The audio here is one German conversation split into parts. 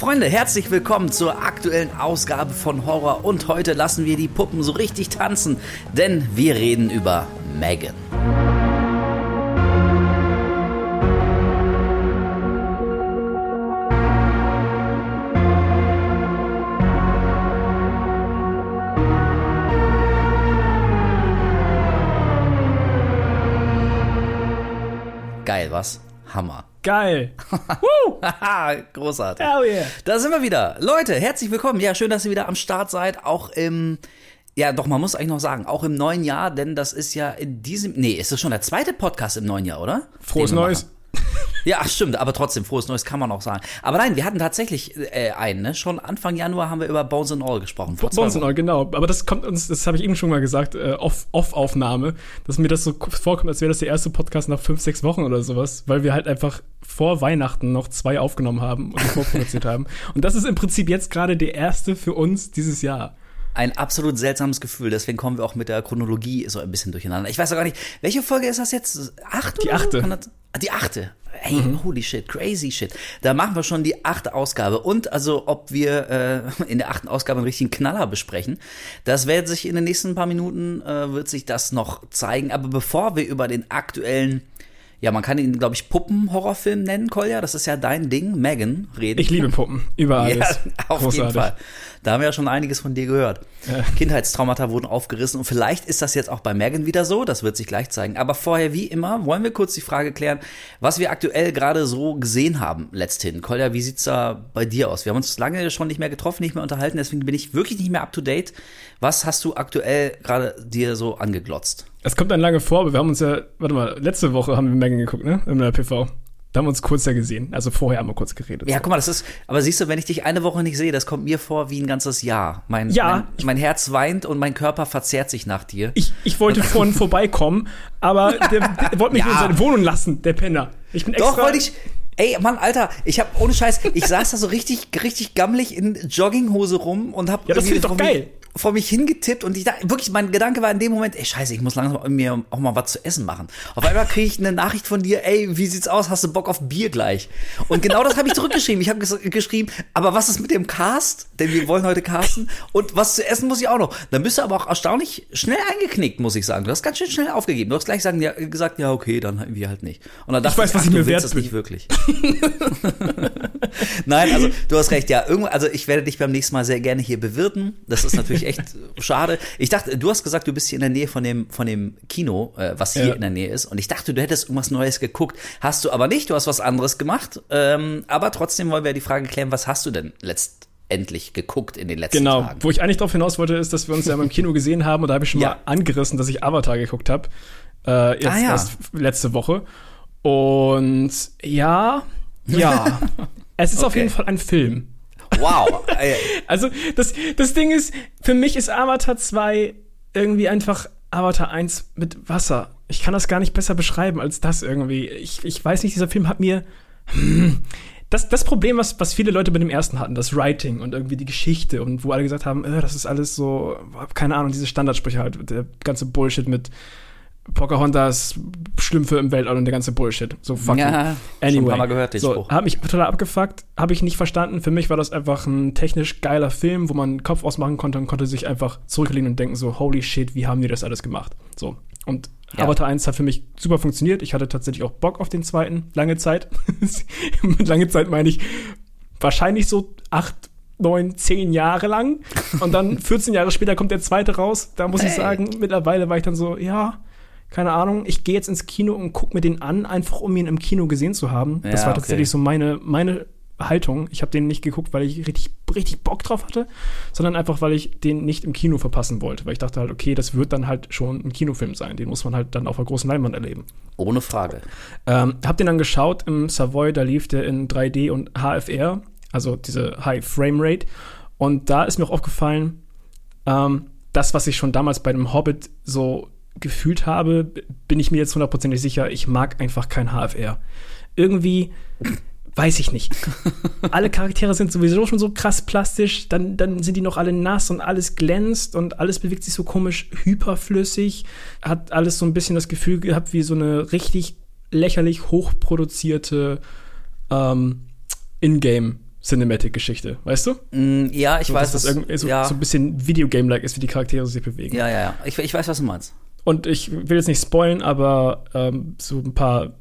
Freunde, herzlich willkommen zur aktuellen Ausgabe von Horror und heute lassen wir die Puppen so richtig tanzen, denn wir reden über Megan. Geil, was? Hammer. Geil. Haha, Großartig. Hell yeah. Da sind wir wieder. Leute, herzlich willkommen. Ja, schön, dass ihr wieder am Start seid. Auch im, ja, doch, man muss eigentlich noch sagen, auch im neuen Jahr, denn das ist ja in diesem, nee, ist das schon der zweite Podcast im neuen Jahr, oder? Frohes Neues. machen. Ja, stimmt, aber trotzdem, frohes Neues kann man auch sagen. Aber nein, wir hatten tatsächlich äh, einen, ne? Schon Anfang Januar haben wir über Bones and All gesprochen. Vor Bones and. All, genau. Aber das kommt uns, das habe ich eben schon mal gesagt, äh, off- Off-Aufnahme, dass mir das so vorkommt, als wäre das der erste Podcast nach fünf, sechs Wochen oder sowas, weil wir halt einfach vor Weihnachten noch zwei aufgenommen haben und vorproduziert haben. Und das ist im Prinzip jetzt gerade der erste für uns dieses Jahr. Ein absolut seltsames Gefühl, deswegen kommen wir auch mit der Chronologie so ein bisschen durcheinander. Ich weiß auch gar nicht, welche Folge ist das jetzt? Acht Die oder so? Ah, die achte. Hey, holy shit, crazy shit. Da machen wir schon die achte Ausgabe. Und also, ob wir äh, in der achten Ausgabe einen richtigen Knaller besprechen, das wird sich in den nächsten paar Minuten, äh, wird sich das noch zeigen. Aber bevor wir über den aktuellen, ja, man kann ihn, glaube ich, Puppenhorrorfilm nennen, Kolja, das ist ja dein Ding, Megan, reden. Ich liebe Puppen. Über alles. Ja, auf jeden Großartig. Fall. Da haben wir ja schon einiges von dir gehört. Kindheitstraumata wurden aufgerissen und vielleicht ist das jetzt auch bei Megan wieder so, das wird sich gleich zeigen. Aber vorher, wie immer, wollen wir kurz die Frage klären, was wir aktuell gerade so gesehen haben letzthin. Kolja, wie sieht's da bei dir aus? Wir haben uns lange schon nicht mehr getroffen, nicht mehr unterhalten, deswegen bin ich wirklich nicht mehr up to date. Was hast du aktuell gerade dir so angeglotzt? Es kommt dann lange vor, aber wir haben uns ja, warte mal, letzte Woche haben wir Megan geguckt, ne? In der PV. Da haben wir uns kurz ja gesehen. Also vorher haben wir kurz geredet. Ja, guck mal, das ist, aber siehst du, wenn ich dich eine Woche nicht sehe, das kommt mir vor wie ein ganzes Jahr. Mein, Ja. mein, mein Herz weint und mein Körper verzehrt sich nach dir. Ich, ich wollte vorhin vorbeikommen, aber der, der wollte mich Ja. in seine Wohnung lassen, der Penner. Ich bin Doch, extra. wollte ich. Ey, Mann, Alter, ich hab ohne Scheiß, ich saß da so richtig, richtig gammelig in Jogginghose rum und hab Ja, das finde ich doch geil. Vor mich hingetippt und ich dachte, wirklich, mein Gedanke war in dem Moment, ey, scheiße, ich muss langsam mir auch mal was zu essen machen. Auf einmal kriege ich eine Nachricht von dir, ey, wie sieht's aus, hast du Bock auf Bier gleich? Und genau das habe ich zurückgeschrieben. Ich habe ges geschrieben, aber was ist mit dem Cast? Denn wir wollen heute casten und was zu essen muss ich auch noch. Dann bist du aber auch erstaunlich schnell eingeknickt, muss ich sagen. Du hast ganz schön schnell aufgegeben. Du hast gleich sagen, ja, gesagt, ja, okay, dann irgendwie halt nicht. Und dann dachte weiß, was ach, ich du mir willst wert es bin. nicht wirklich. Nein, also du hast recht, ja. Irgendwo, also ich werde dich beim nächsten Mal sehr gerne hier bewirten. Das ist natürlich echt schade. Ich dachte, du hast gesagt, du bist hier in der Nähe von dem, von dem Kino, äh, was hier Ja. in der Nähe ist. Und ich dachte, du hättest irgendwas Neues geguckt. Hast du aber nicht, du hast was anderes gemacht. Ähm, aber trotzdem wollen wir die Frage klären, was hast du denn letztendlich geguckt in den letzten Genau, Tagen? wo ich eigentlich darauf hinaus wollte, ist, dass wir uns ja im Kino gesehen haben und da habe ich schon Ja. mal angerissen, dass ich Avatar geguckt habe. Äh, jetzt Ah, ja. erst letzte Woche. Und ja, ja. es ist auf Okay. jeden Fall ein Film. Wow. Also, das, das Ding ist, für mich ist Avatar 2 irgendwie einfach Avatar 1 mit Wasser. Ich kann das gar nicht besser beschreiben als das irgendwie. Ich, ich weiß nicht, dieser Film hat mir. hm, Das, das Problem, was, was viele Leute bei dem ersten hatten, das Writing und irgendwie die Geschichte und wo alle gesagt haben, äh, das ist alles so, keine Ahnung, diese Standardsprüche halt, der ganze Bullshit mit Pocahontas, Schlümpfe im Weltall und der ganze Bullshit. So fucking. Ja, schon ein anyway. paar Mal gehört, den so, Spruch. Hab mich total abgefuckt, habe ich nicht verstanden. Für mich war das einfach ein technisch geiler Film, wo man den Kopf ausmachen konnte und konnte sich einfach zurücklehnen und denken so, holy shit, wie haben die das alles gemacht? So. Und Ja. Avatar 1 hat für mich super funktioniert. Ich hatte tatsächlich auch Bock auf den zweiten, lange Zeit. Mit lange Zeit meine ich wahrscheinlich so acht, neun, zehn Jahre lang. Und dann 14 Jahre später kommt der zweite raus. Da muss ich Hey. sagen, mittlerweile war ich dann so, ja, keine Ahnung, ich gehe jetzt ins Kino und guck mir den an, einfach um ihn im Kino gesehen zu haben. das Ja, war okay. tatsächlich so meine, meine Haltung. Ich habe den nicht geguckt, weil ich richtig, richtig Bock drauf hatte, sondern einfach, weil ich den nicht im Kino verpassen wollte. Weil ich dachte halt, okay, das wird dann halt schon ein Kinofilm sein. Den muss man halt dann auf der großen Leinwand erleben. ohne Frage. Ähm, hab den dann geschaut im Savoy, da lief der in 3D und HFR, also diese High Frame Rate. Und da ist mir auch aufgefallen, ähm, das, was ich schon damals bei dem Hobbit so gefühlt habe, bin ich mir jetzt hundertprozentig sicher, ich mag einfach kein HFR. Irgendwie weiß ich nicht. alle Charaktere sind sowieso schon so krass plastisch, dann, dann sind die noch alle nass und alles glänzt und alles bewegt sich so komisch hyperflüssig, hat alles so ein bisschen das Gefühl gehabt wie so eine richtig lächerlich hochproduzierte ähm, Ingame Cinematic-Geschichte, weißt du? Mm, ja, ich So, weiß, dass das was- so, ja, so ein bisschen Videogame-like ist, wie die Charaktere sich bewegen. ja, ja, ja. Ich, ich weiß, was du meinst. Und ich will jetzt nicht spoilen, aber ähm, so ein paar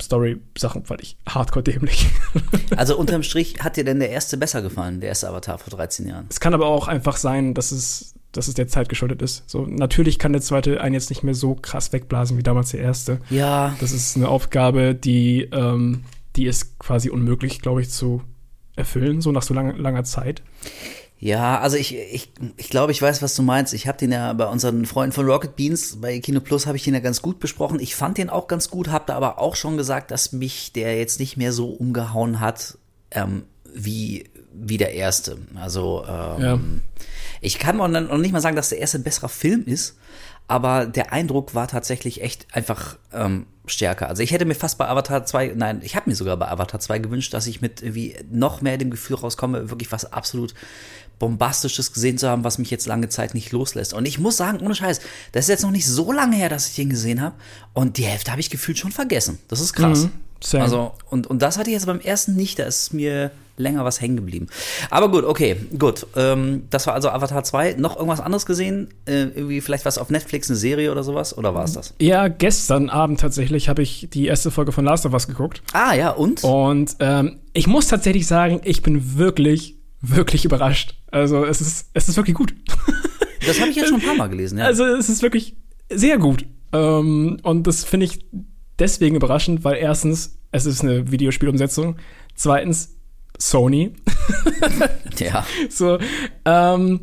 Story-Sachen fand ich hardcore dämlich. Also unterm Strich hat dir denn der erste besser gefallen, der erste Avatar vor 13 Jahren? es kann aber auch einfach sein, dass es, dass es der Zeit geschuldet ist. So, natürlich kann der zweite einen jetzt nicht mehr so krass wegblasen wie damals der erste. Ja, Das ist eine Aufgabe, die, ähm, die ist quasi unmöglich, glaube ich, zu erfüllen, so nach so lang, langer Zeit. Ja, also ich, ich, ich glaube, ich weiß, was du meinst. Ich habe den ja bei unseren Freunden von Rocket Beans, bei Kino Plus habe ich den ja ganz gut besprochen. Ich fand den auch ganz gut, habe da aber auch schon gesagt, dass mich der jetzt nicht mehr so umgehauen hat ähm, wie, wie der erste. Also ähm, Ja. ich kann auch noch nicht mal sagen, dass der erste ein besserer Film ist, aber der Eindruck war tatsächlich echt einfach ähm, stärker. Also ich hätte mir fast bei Avatar 2, nein, ich habe mir sogar bei Avatar 2 gewünscht, dass ich mit irgendwie noch mehr dem Gefühl rauskomme, wirklich was absolut Bombastisches gesehen zu haben, was mich jetzt lange Zeit nicht loslässt. Und ich muss sagen, ohne Scheiß, das ist jetzt noch nicht so lange her, dass ich den gesehen habe. Und die Hälfte habe ich gefühlt schon vergessen. Das ist krass. Mhm, same. Also, und, und das hatte ich jetzt beim ersten nicht, da ist mir länger was hängen geblieben. Aber gut, okay, gut. Ähm, das war also Avatar 2. Noch irgendwas anderes gesehen? Äh, irgendwie vielleicht was auf Netflix, eine Serie oder sowas? Oder war es das? Ja, gestern Abend tatsächlich habe ich die erste Folge von Last of Us geguckt. Ah, ja, und? Und ähm, ich muss tatsächlich sagen, ich bin wirklich, wirklich überrascht. Also es ist, es ist wirklich gut. Das habe ich jetzt schon ein paar Mal gelesen, ja. Also es ist wirklich sehr gut. Ähm, und das finde ich deswegen überraschend, weil erstens, es ist eine Videospielumsetzung. Zweitens, Sony. ja. So, ähm,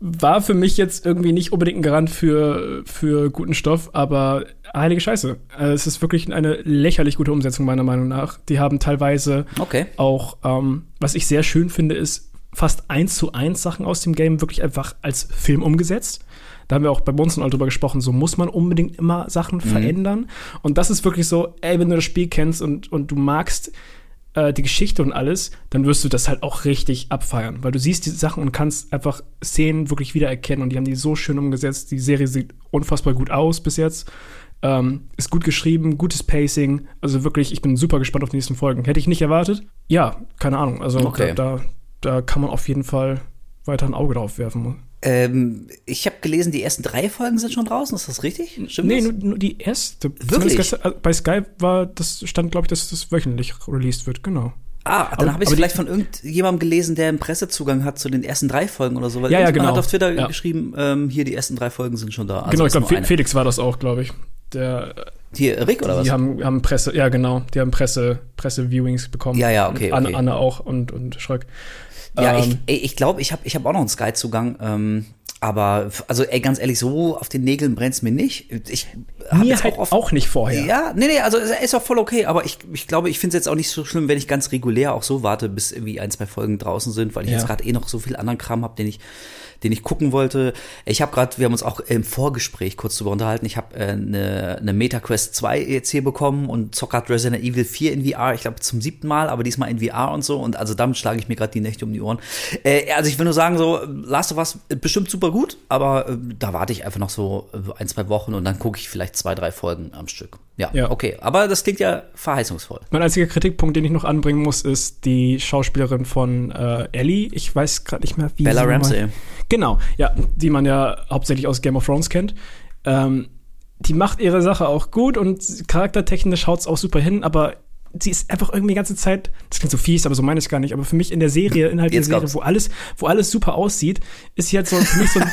war für mich jetzt irgendwie nicht unbedingt ein Garant für, für guten Stoff, aber heilige Scheiße. Äh, Es ist wirklich eine lächerlich gute Umsetzung, meiner Meinung nach. Die haben teilweise Okay. auch, ähm, was ich sehr schön finde, ist fast eins zu eins Sachen aus dem Game wirklich einfach als Film umgesetzt. Da haben wir auch bei Monster drüber gesprochen, so muss man unbedingt immer Sachen verändern. Und das ist wirklich so, ey, wenn du das Spiel kennst und, und du magst äh, die Geschichte und alles, dann wirst du das halt auch richtig abfeiern, weil du siehst diese Sachen und kannst einfach Szenen wirklich wiedererkennen und die haben die so schön umgesetzt. Die Serie sieht unfassbar gut aus bis jetzt. Ähm, ist gut geschrieben, gutes Pacing. Also wirklich, ich bin super gespannt auf die nächsten Folgen. Hätte ich nicht erwartet. Ja, keine Ahnung. Also Okay. da, da, da kann man auf jeden Fall weiter ein Auge drauf werfen. Ähm, ich habe gelesen, die ersten drei Folgen sind schon draußen. Ist das richtig? Stimmt nee, das? nur, nur die erste. Wirklich? Gestern, also bei Sky war das stand, glaube ich, dass das wöchentlich released wird. Genau. Ah, dann habe ich die- vielleicht von irgendjemandem gelesen, der einen Pressezugang hat zu den ersten drei Folgen oder so. Weil Ja, ja, genau. hat auf Twitter Ja. geschrieben, ähm, hier die ersten drei Folgen sind schon da. Also genau, ich glaube. Felix war das auch, glaube ich. Der, Hier, Rick oder was? die haben, haben Presse, ja genau, die haben Presse, Presse-Viewings bekommen. Ja, ja, okay, Anne, okay. Anne auch und, und Schröck. Ja, ich Ähm, ey, ich glaube, ich habe ich hab auch noch einen Sky-Zugang. Ähm, aber, also, ey, ganz ehrlich, so auf den Nägeln brennt's mir nicht. Ich Mir jetzt halt auf- auch nicht vorher. Ja, nee, nee, also es ist auch voll okay, aber ich, ich glaube, ich finde es jetzt auch nicht so schlimm, wenn ich ganz regulär auch so warte, bis irgendwie ein, zwei Folgen draußen sind, weil ich Ja. jetzt gerade eh noch so viel anderen Kram habe, den ich, den ich gucken wollte. Ich habe gerade, wir haben uns auch im Vorgespräch kurz drüber unterhalten, ich habe eine äh, ne MetaQuest 2 jetzt hier bekommen und zock grad Resident Evil 4 in VR, ich glaube zum siebten Mal, aber diesmal in VR und so und also damit schlage ich mir gerade die Nächte um die Ohren. Äh, also ich will nur sagen, so Last of Us bestimmt super gut, aber äh, da warte ich einfach noch so äh, ein, zwei Wochen und dann gucke ich vielleicht zwei, drei Folgen am Stück. Ja, Ja. okay, aber das klingt ja verheißungsvoll. Mein einziger Kritikpunkt, den ich noch anbringen muss, ist die Schauspielerin von äh, Ellie. Ich weiß gerade nicht mehr, wie Bella Ramsey. Genau, ja, die man ja hauptsächlich aus Game of Thrones kennt. Ähm, die macht ihre Sache auch gut und charaktertechnisch haut's auch super hin, aber sie ist einfach irgendwie die ganze Zeit, das klingt so fies, aber so meine ich gar nicht, aber für mich in der Serie, innerhalb der Jetzt Serie, kommt's. wo alles, wo alles super aussieht, ist sie halt so für mich so ein,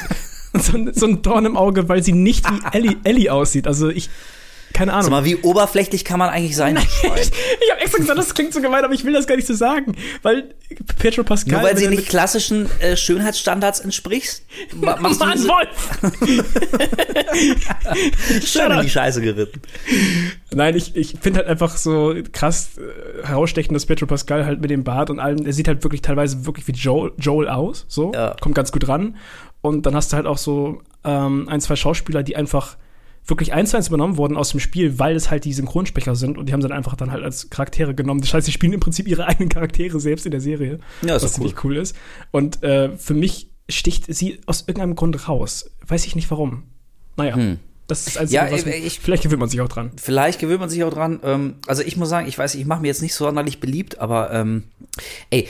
so, so ein Dorn im Auge, weil sie nicht wie Ellie, Ellie aussieht. Also ich, keine Ahnung. Sag mal, wie oberflächlich kann man eigentlich sein? ich ich habe extra gesagt, das klingt so gemein, aber ich will das gar nicht so sagen, weil Petro Pascal. Nur weil sie nicht klassischen äh, Schönheitsstandards entspricht, ma- machst du Mann, Wolf! schön in die Scheiße geritten. Nein, ich, ich finde halt einfach so krass äh, herausstechend, dass Petro Pascal halt mit dem Bart und allem, er sieht halt wirklich teilweise wirklich wie Joel, Joel aus, so, Ja. kommt ganz gut ran. Und dann hast du halt auch so ähm, ein, zwei Schauspieler, die einfach wirklich eins zu eins übernommen wurden aus dem Spiel, weil es halt die Synchronsprecher sind und die haben sie dann einfach dann halt als Charaktere genommen. Das heißt, sie spielen im Prinzip ihre eigenen Charaktere selbst in der Serie. Ja, ist was cool. ziemlich cool ist. Und äh, für mich sticht sie aus irgendeinem Grund raus. Weiß ich nicht warum. Naja, das ist das Einzige, Ja, was äh, mich, ich- vielleicht gewöhnt man sich auch dran. Vielleicht gewöhnt man sich auch dran. Ähm, also ich muss sagen, ich weiß, ich mache mir jetzt nicht so sonderlich beliebt, aber ähm, ey,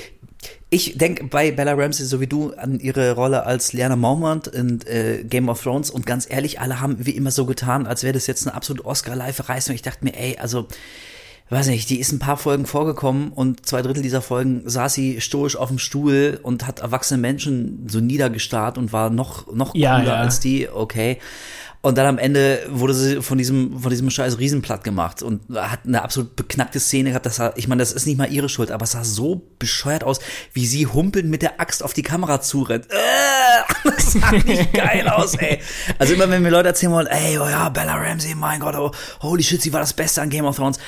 ich denke bei Bella Ramsey so wie du an ihre Rolle als Liana Mormont in äh, Game of Thrones und ganz ehrlich, alle haben wie immer so getan, als wäre das jetzt eine absolute Oscar-Live-Reißung. Ich dachte mir, ey, also weiß nicht, die ist ein paar Folgen vorgekommen und zwei Drittel dieser Folgen saß sie stoisch auf dem Stuhl und hat erwachsene Menschen so niedergestarrt und war noch, noch cooler Ja, ja. als die, okay. Und dann am Ende wurde sie von diesem, von diesem scheiß Riesenplatt gemacht und hat eine absolut beknackte Szene gehabt. Das sah, ich meine, das ist nicht mal ihre Schuld, aber es sah so bescheuert aus, wie sie humpelnd mit der Axt auf die Kamera zurennt. Äh, das sah nicht geil aus, ey. Also immer wenn mir Leute erzählen wollen, ey, oh ja, Bella Ramsey, mein Gott, oh, holy shit, sie war das Beste an Game of Thrones.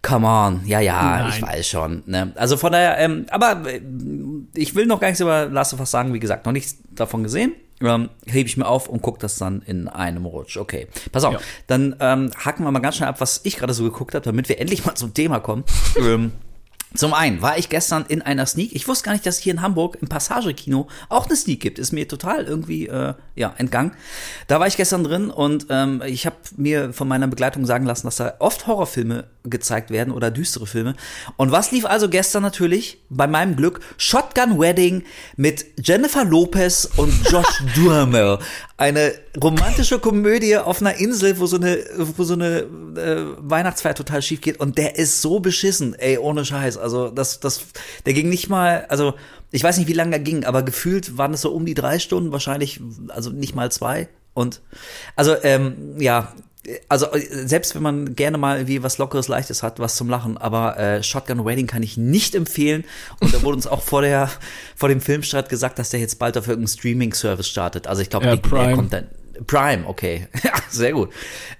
Come on, ja, ja, Nein. ich weiß schon. Ne? Also von daher, ähm, aber äh, ich will noch gar nichts über Last of Us sagen, wie gesagt, noch nichts davon gesehen. Ähm, hebe ich mir auf und gucke das dann in einem Rutsch. Okay, pass auf. Ja. Dann ähm, haken wir mal ganz schnell ab, was ich gerade so geguckt habe, damit wir endlich mal zum Thema kommen. ähm, zum einen war ich gestern in einer Sneak. Ich wusste gar nicht, dass es hier in Hamburg im Passage-Kino auch eine Sneak gibt. Ist mir total irgendwie äh, ja entgangen. Da war ich gestern drin und ähm, ich habe mir von meiner Begleitung sagen lassen, dass da oft Horrorfilme gezeigt werden oder düstere Filme. Und was lief also gestern natürlich bei meinem Glück? Shotgun Wedding mit Jennifer Lopez und Josh Duhamel. Eine romantische Komödie auf einer Insel, wo so eine, wo so eine äh, Weihnachtsfeier total schief geht. Und der ist so beschissen, ey, ohne Scheiß. Also das, das, der ging nicht mal, also ich weiß nicht, wie lange er ging, aber gefühlt waren es so um die drei Stunden, wahrscheinlich, also nicht mal zwei. Und also ähm, ja, also äh, selbst wenn man gerne mal irgendwie was Lockeres, Leichtes hat, was zum Lachen, aber äh, Shotgun Wedding kann ich nicht empfehlen. Und da wurde uns auch vor der vor dem Filmstart gesagt, dass der jetzt bald auf irgendeinem Streaming-Service startet. Also ich glaube, Ja, Prime. kommt dann. Prime, okay. Sehr gut.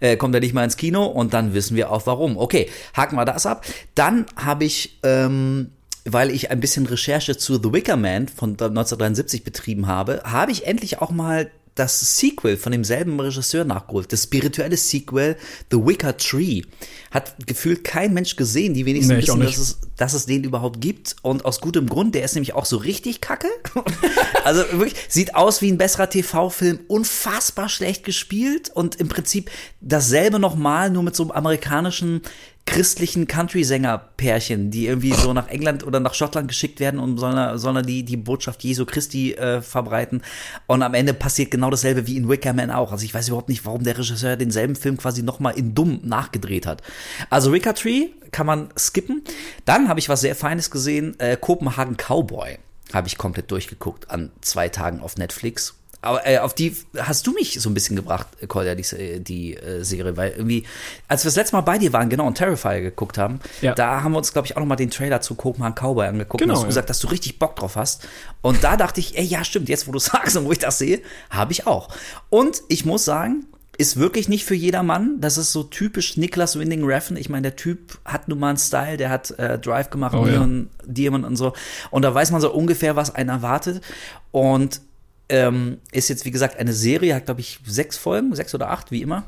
Äh, kommt er nicht mal ins Kino und dann wissen wir auch warum. Okay, haken wir das ab. Dann habe ich, ähm, weil ich ein bisschen Recherche zu The Wicker Man von 1973 betrieben habe, habe ich endlich auch mal das Sequel von demselben Regisseur nachgeholt. Das spirituelle Sequel The Wicker Tree. Hat gefühlt kein Mensch gesehen. Die wenigsten Nee, wissen, dass es, dass es den überhaupt gibt. Und aus gutem Grund. Der ist nämlich auch so richtig kacke. also wirklich, sieht aus wie ein besserer TV-Film. Unfassbar schlecht gespielt. Und im Prinzip dasselbe nochmal, nur mit so einem amerikanischen christlichen Country-Sänger-Pärchen, die irgendwie so nach England oder nach Schottland geschickt werden und sollen, sollen die, die Botschaft Jesu Christi äh, verbreiten. Und am Ende passiert genau dasselbe wie in Wicker Man auch. Also ich weiß überhaupt nicht, warum der Regisseur denselben Film quasi nochmal in dumm nachgedreht hat. Also Wicker Tree kann man skippen. Dann habe ich was sehr Feines gesehen, äh, Kopenhagen Cowboy. Habe ich komplett durchgeguckt an zwei Tagen auf Netflix. Aber äh, auf die hast du mich so ein bisschen gebracht, äh, Kolja, die, die äh, Serie, weil irgendwie, als wir das letzte Mal bei dir waren, genau, und Terrifier geguckt haben, Ja. da haben wir uns, glaube ich, auch noch mal den Trailer zu Kopenhagen Cowboy angeguckt Genau, und hast ja. gesagt, dass du richtig Bock drauf hast. Und da dachte ich, ey, ja, stimmt, jetzt wo du sagst und wo ich das sehe, habe ich auch. Und ich muss sagen, ist wirklich nicht für jedermann. Das ist so typisch Niklas Winding Refn. Ich meine, der Typ hat nun mal einen Style, der hat äh, Drive gemacht, Oh, ja. Neon Demon und so. Und da weiß man so ungefähr, was einen erwartet. Und ähm, ist jetzt, wie gesagt, eine Serie, hat, glaube ich, sechs Folgen, sechs oder acht, wie immer.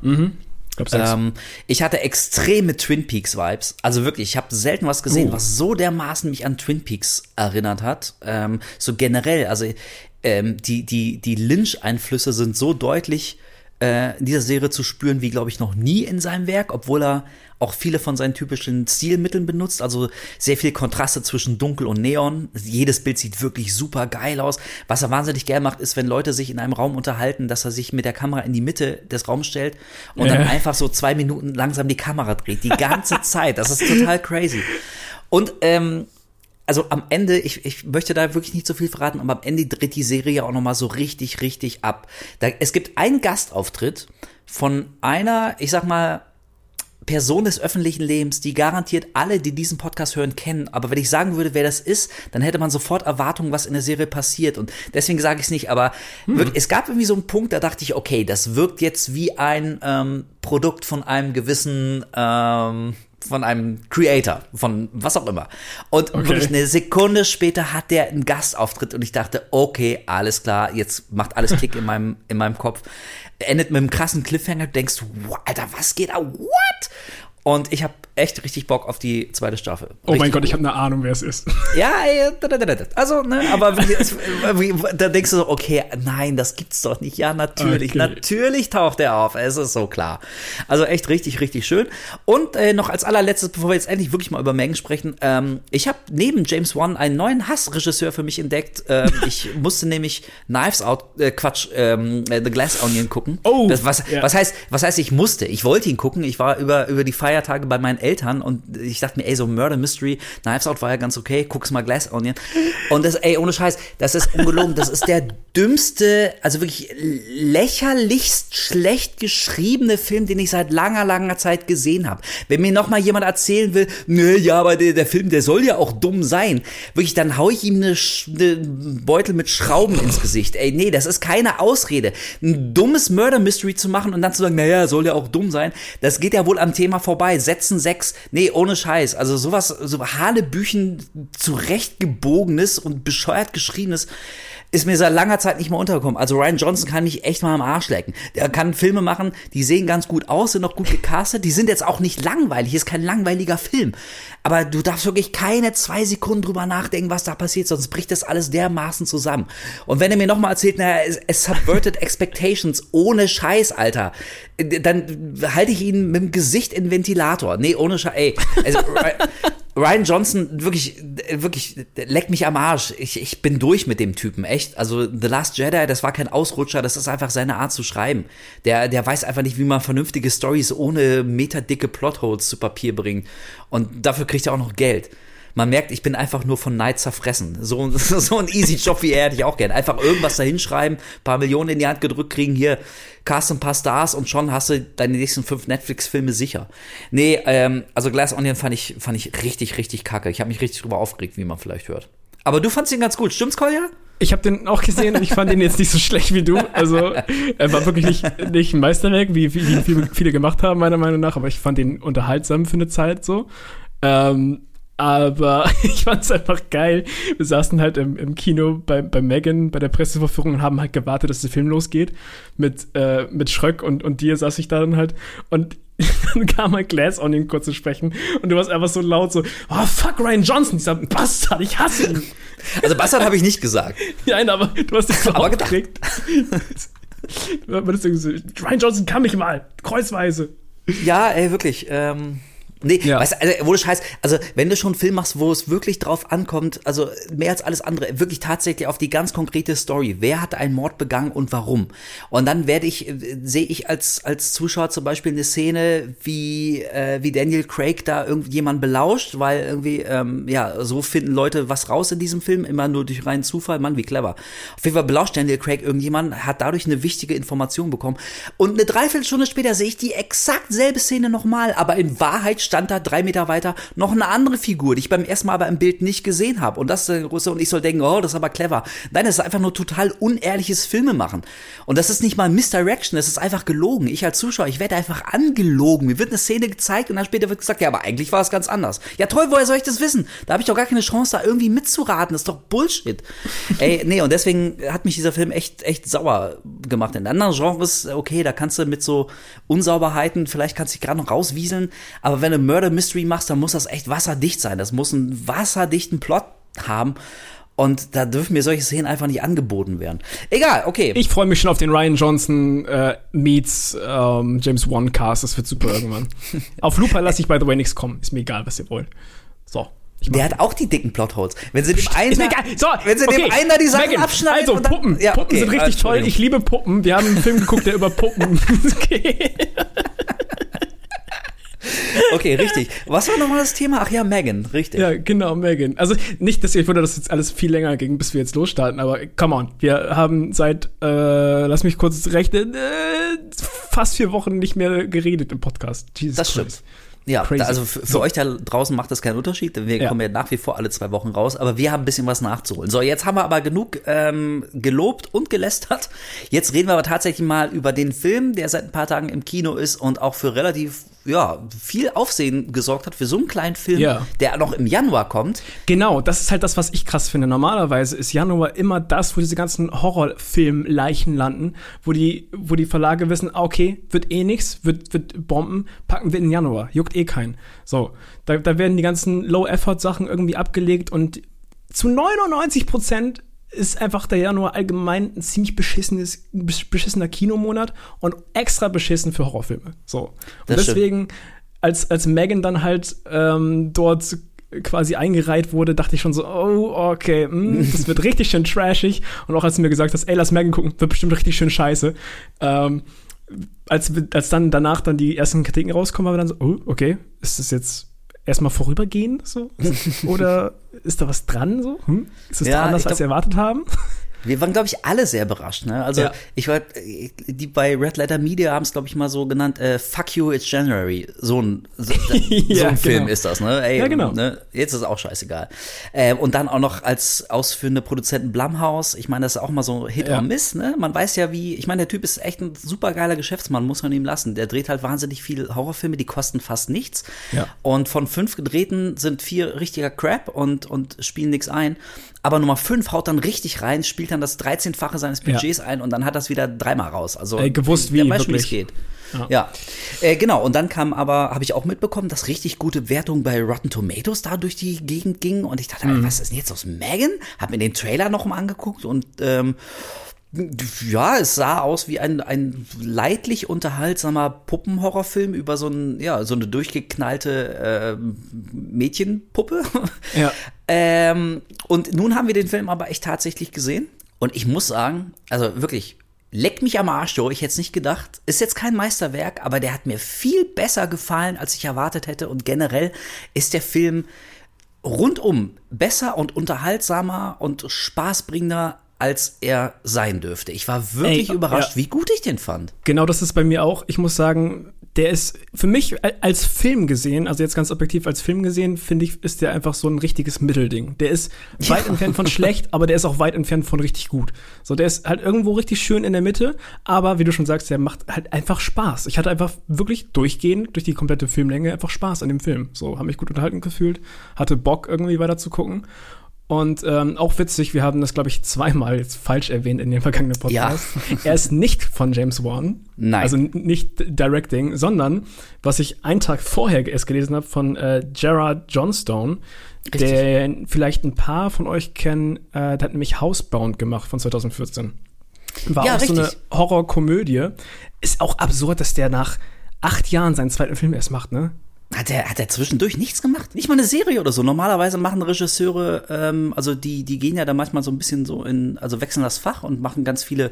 Ich glaub, sechs. Ähm, ich hatte extreme Twin Peaks Vibes. Also wirklich, ich habe selten was gesehen, Oh. was so dermaßen mich an Twin Peaks erinnert hat. Ähm, so generell, also ähm, die die die Lynch-Einflüsse sind so deutlich äh, in dieser Serie zu spüren, wie glaube ich noch nie in seinem Werk, obwohl er auch viele von seinen typischen Stilmitteln benutzt, also sehr viel Kontraste zwischen Dunkel und Neon. Jedes Bild sieht wirklich super geil aus. Was er wahnsinnig gern macht, ist, wenn Leute sich in einem Raum unterhalten, dass er sich mit der Kamera in die Mitte des Raums stellt und dann Ja. einfach so zwei Minuten langsam die Kamera dreht. Die ganze Zeit. Das ist total crazy. Und ähm, also am Ende, ich, ich möchte da wirklich nicht so viel verraten, aber am Ende dreht die Serie ja auch nochmal so richtig, richtig ab. Da, es gibt einen Gastauftritt von einer, ich sag mal, Person des öffentlichen Lebens, die garantiert alle, die diesen Podcast hören, kennen. Aber wenn ich sagen würde, wer das ist, dann hätte man sofort Erwartungen, was in der Serie passiert. Und deswegen sage ich es nicht. Aber wirklich, es gab irgendwie so einen Punkt, da dachte ich, okay, das wirkt jetzt wie ein ähm, Produkt von einem gewissen ähm, von einem Creator, von was auch immer. Und Okay. wirklich eine Sekunde später hat der einen Gastauftritt und ich dachte, okay, alles klar, jetzt macht alles Klick in meinem, in meinem Kopf. Endet mit einem krassen Cliffhanger, du denkst, wow, Alter, was geht da? What? Und ich habe echt richtig Bock auf die zweite Staffel. Oh mein Richtig Gott, ich habe eine Ahnung, wer es ist. Ja, also, ne, aber da denkst du so, okay, nein, das gibt's doch nicht. Ja, natürlich, Okay. natürlich taucht er auf. Es ist so klar. Also echt richtig, richtig schön. Und äh, noch als allerletztes, bevor wir jetzt endlich wirklich mal über Mengen sprechen, ähm, ich habe neben James Wan einen neuen Hassregisseur für mich entdeckt. Ähm, ich musste nämlich Knives Out, äh, Quatsch, ähm, äh, The Glass Onion gucken. Oh, das, was, ja. was heißt, was heißt, ich musste? Ich wollte ihn gucken. Ich war über, über die Feiertage bei meinen Eltern und ich dachte mir, ey, so Murder Mystery, Knives Out war ja ganz okay, guck's mal Glass Onion. Und das, ey, ohne Scheiß, das ist ungelogen. Das ist der dümmste, also wirklich lächerlichst schlecht geschriebene Film, den ich seit langer, langer Zeit gesehen habe. Wenn mir noch mal jemand erzählen will, ne, ja, aber der, der Film, der soll ja auch dumm sein, wirklich, dann hau ich ihm eine, eine Beutel mit Schrauben ins Gesicht. Ey, nee, das ist keine Ausrede. Ein dummes Murder Mystery zu machen und dann zu sagen, naja, soll ja auch dumm sein, das geht ja wohl am Thema vorbei. Setzen sechs, nee, ohne Scheiß. Also sowas, so Hanebüchen zurechtgebogenes und bescheuert geschriebenes ist mir seit langer Zeit nicht mehr untergekommen. Also Ryan Johnson kann mich echt mal am Arsch lecken. Der kann Filme machen, die sehen ganz gut aus, sind noch gut gecastet, die sind jetzt auch nicht langweilig, ist kein langweiliger Film. Aber du darfst wirklich keine zwei Sekunden drüber nachdenken, was da passiert, sonst bricht das alles dermaßen zusammen. Und wenn er mir nochmal erzählt, naja, es, es subverted expectations ohne Scheiß, Alter, dann halte ich ihn mit dem Gesicht in Ventilator. Nee, ohne Scheiß, ey. Also, Ryan Johnson, wirklich, wirklich, leck mich am Arsch. Ich, ich bin durch mit dem Typen, echt. Also The Last Jedi, das war kein Ausrutscher, das ist einfach seine Art zu schreiben. Der, der weiß einfach nicht, wie man vernünftige Stories ohne meterdicke Plotholes zu Papier bringt. Und dafür kriegt er auch noch Geld. Man merkt, ich bin einfach nur von Neid zerfressen. So, so ein easy Job wie er hätte ich auch gern. Einfach irgendwas da hinschreiben, paar Millionen in die Hand gedrückt kriegen, hier, cast ein paar Stars und schon hast du deine nächsten fünf Netflix-Filme sicher. Nee, ähm, also Glass Onion fand ich, fand ich richtig, richtig kacke. Ich habe mich richtig drüber aufgeregt, wie man vielleicht hört. Aber du fandst ihn ganz gut, stimmt's, Kolja? Ich habe den auch gesehen und ich fand den jetzt nicht so schlecht wie du. Also er war wirklich nicht, nicht ein Meisterwerk, wie, wie, viele gemacht haben, meiner Meinung nach, aber ich fand ihn unterhaltsam für eine Zeit so. Ähm, aber ich fand es einfach geil. Wir saßen halt im, im Kino bei, bei Megan bei der Presseverführung und haben halt gewartet, dass der Film losgeht. Mit, äh, mit Schröck und, und dir saß ich da dann halt. Und dann kam halt Glass Onion kurz zu sprechen. Und du warst einfach so laut so, oh fuck Ryan Johnson, dieser Bastard, ich hasse ihn. Also Bastard habe ich nicht gesagt. Nein, aber du hast dich so Aber aufgeregt. Du hast irgendwie so, Ryan Johnson kann mich mal, kreuzweise. Ja, ey, wirklich. Ähm, nee, Ja. weißt du, also, wo du Scheiß, also wenn du schon einen Film machst, wo es wirklich drauf ankommt, also mehr als alles andere, wirklich tatsächlich auf die ganz konkrete Story. Wer hat einen Mord begangen und warum? Und dann werde ich, äh, sehe ich als, als Zuschauer zum Beispiel eine Szene, wie, äh, wie Daniel Craig da irgendjemand belauscht, weil irgendwie, ähm, ja, so finden Leute was raus in diesem Film, immer nur durch reinen Zufall. Mann, wie clever. Auf jeden Fall belauscht Daniel Craig irgendjemand, hat dadurch eine wichtige Information bekommen. Und eine Dreiviertelstunde später sehe ich die exakt selbe Szene nochmal, aber in Wahrheit stand da drei Meter weiter noch eine andere Figur, die ich beim ersten Mal aber im Bild nicht gesehen habe. Und das ist der große, und ich soll denken, oh, das ist aber clever. Nein, das ist einfach nur total unehrliches Filme machen. Und das ist nicht mal Misdirection, das ist einfach gelogen. Ich als Zuschauer, ich werde einfach angelogen. Mir wird eine Szene gezeigt und dann später wird gesagt, ja, aber eigentlich war es ganz anders. Ja, toll, woher soll ich das wissen? Da habe ich doch gar keine Chance, da irgendwie mitzuraten. Das ist doch Bullshit. Ey, nee, und deswegen hat mich dieser Film echt, echt sauer gemacht. In anderen Genres, okay, da kannst du mit so Unsauberheiten, vielleicht kannst du dich gerade noch rauswieseln, aber wenn du Murder Mystery machst, dann muss das echt wasserdicht sein. Das muss einen wasserdichten Plot haben. Und da dürfen mir solche Szenen einfach nicht angeboten werden. Egal, okay. Ich freue mich schon auf den Ryan Johnson äh, meets ähm, James Wan Cast. Das wird super irgendwann. auf Looper lasse ich by the way nichts kommen. Ist mir egal, was ihr wollt. So. Der hat auch die dicken Plotholes. Wenn sie dem einen. So, wenn sie okay. dem einen da die Sachen Megan, abschneiden. Also und dann, Puppen. Ja, Puppen okay, sind richtig toll. Ich liebe Puppen. Wir haben einen Film geguckt, der über Puppen geht. Okay, richtig. Was war nochmal das Thema? Ach ja, Megan, richtig. Ja, genau, Megan. Also nicht, dass ihr wundert, dass jetzt alles viel länger ging, bis wir jetzt losstarten, aber come on. Wir haben seit, äh, lass mich kurz rechnen, äh, fast vier Wochen nicht mehr geredet im Podcast. Jesus Das Christ. stimmt. Ja, da, also für, für So. euch da draußen macht das keinen Unterschied, denn wir Ja. kommen ja nach wie vor alle zwei Wochen raus, aber wir haben ein bisschen was nachzuholen. So, jetzt haben wir aber genug ähm, gelobt und gelästert. Jetzt reden wir aber tatsächlich mal über den Film, der seit ein paar Tagen im Kino ist und auch für relativ ja, viel Aufsehen gesorgt hat für so einen kleinen Film, Ja. der noch im Januar kommt. Genau, das ist halt das, was ich krass finde. Normalerweise ist Januar immer das, wo diese ganzen Horrorfilm-Leichen landen, wo die, wo die Verlage wissen, ah, okay, wird eh nix, wird, wird Bomben, packen wir in Januar, juckt eh keinen. So, da, da werden die ganzen Low-Effort-Sachen irgendwie abgelegt und zu 99 Prozent ist einfach der Januar allgemein ein ziemlich beschissenes, besch- beschissener Kinomonat und extra beschissen für Horrorfilme. So. Und Das stimmt. deswegen, als, als Megan dann halt ähm, dort quasi eingereiht wurde, dachte ich schon so, oh, okay, mm, das wird richtig schön trashig. Und auch als du mir gesagt hast, ey, lass Megan gucken, wird bestimmt richtig schön scheiße. Ähm, als, als dann danach dann die ersten Kritiken rauskommen, war wir dann so, oh, okay, ist das jetzt erstmal vorübergehend so? Oder ist da was dran so? Hm? Ist das Ja, doch anders, ich als glaub- erwartet haben? Wir waren, glaube ich, alle sehr überrascht. Ne? Also Ja. ich war, die bei Red Letter Media haben es, glaube ich, mal so genannt, äh, Fuck you, it's January. So ein, so, so Ja, ein Film genau. ist das, ne? Ey, Ja, genau. Ne? Jetzt ist es auch scheißegal. Ähm, und dann auch noch als ausführende Produzenten Blumhouse. Ich meine, das ist auch mal so Hit Ja. or Miss, ne? Man weiß ja, wie, ich meine, der Typ ist echt ein super geiler Geschäftsmann, muss man ihm lassen. Der dreht halt wahnsinnig viele Horrorfilme, die kosten fast nichts. Ja. Und von fünf gedrehten sind vier richtiger Crap und, und spielen nichts ein. Aber Nummer fünf haut dann richtig rein, spielt dann das 13-fache seines Budgets ein und dann hat das wieder dreimal raus. Also Ey, gewusst wie, weiß es geht. Ja, Äh, genau. Und dann kam aber, habe ich auch mitbekommen, dass richtig gute Wertungen bei Rotten Tomatoes da durch die Gegend gingen. Und ich dachte, Mhm. was ist denn jetzt aus Megan? Hab mir den Trailer noch mal angeguckt und ähm, ja, es sah aus wie ein, ein leidlich unterhaltsamer Puppenhorrorfilm über so, ein, ja, so eine durchgeknallte ähm, Mädchenpuppe. Ja. ähm, und nun haben wir den Film aber echt tatsächlich gesehen. Und ich muss sagen, also wirklich, leck mich am Arsch, Joe. Ich hätte es nicht gedacht. Ist jetzt kein Meisterwerk, aber der hat mir viel besser gefallen, als ich erwartet hätte. Und generell ist der Film rundum besser und unterhaltsamer und spaßbringender, als er sein dürfte. Ich war wirklich Ey, überrascht, ja. wie gut ich den fand. Genau, das ist bei mir auch. Ich muss sagen, der ist für mich als Film gesehen, also jetzt ganz objektiv als Film gesehen, finde ich, ist der einfach so ein richtiges Mittelding. Der ist weit entfernt von schlecht, aber der ist auch weit entfernt von richtig gut. So, der ist halt irgendwo richtig schön in der Mitte, aber wie du schon sagst, der macht halt einfach Spaß. Ich hatte einfach wirklich durchgehend durch die komplette Filmlänge einfach Spaß an dem Film. So, habe mich gut unterhalten gefühlt, hatte Bock irgendwie weiter zu gucken. Und ähm, auch witzig, wir haben das, glaube ich, zweimal jetzt falsch erwähnt in dem vergangenen Podcast. Er ist nicht von James Wan. Nein. Also nicht Directing, sondern was ich einen Tag vorher erst gelesen habe von äh, Gerard Johnstone, Richtig. der vielleicht ein paar von euch kennen, äh, der hat nämlich Housebound gemacht von 2014. War Ja, auch so eine richtig. Horrorkomödie. Ist auch absurd, dass der nach acht Jahren seinen zweiten Film erst macht, ne? Hat er, hat er zwischendurch nichts gemacht? Nicht mal eine Serie oder so. Normalerweise machen Regisseure, ähm, also die, die gehen ja da manchmal so ein bisschen so in, also wechseln das Fach und machen ganz viele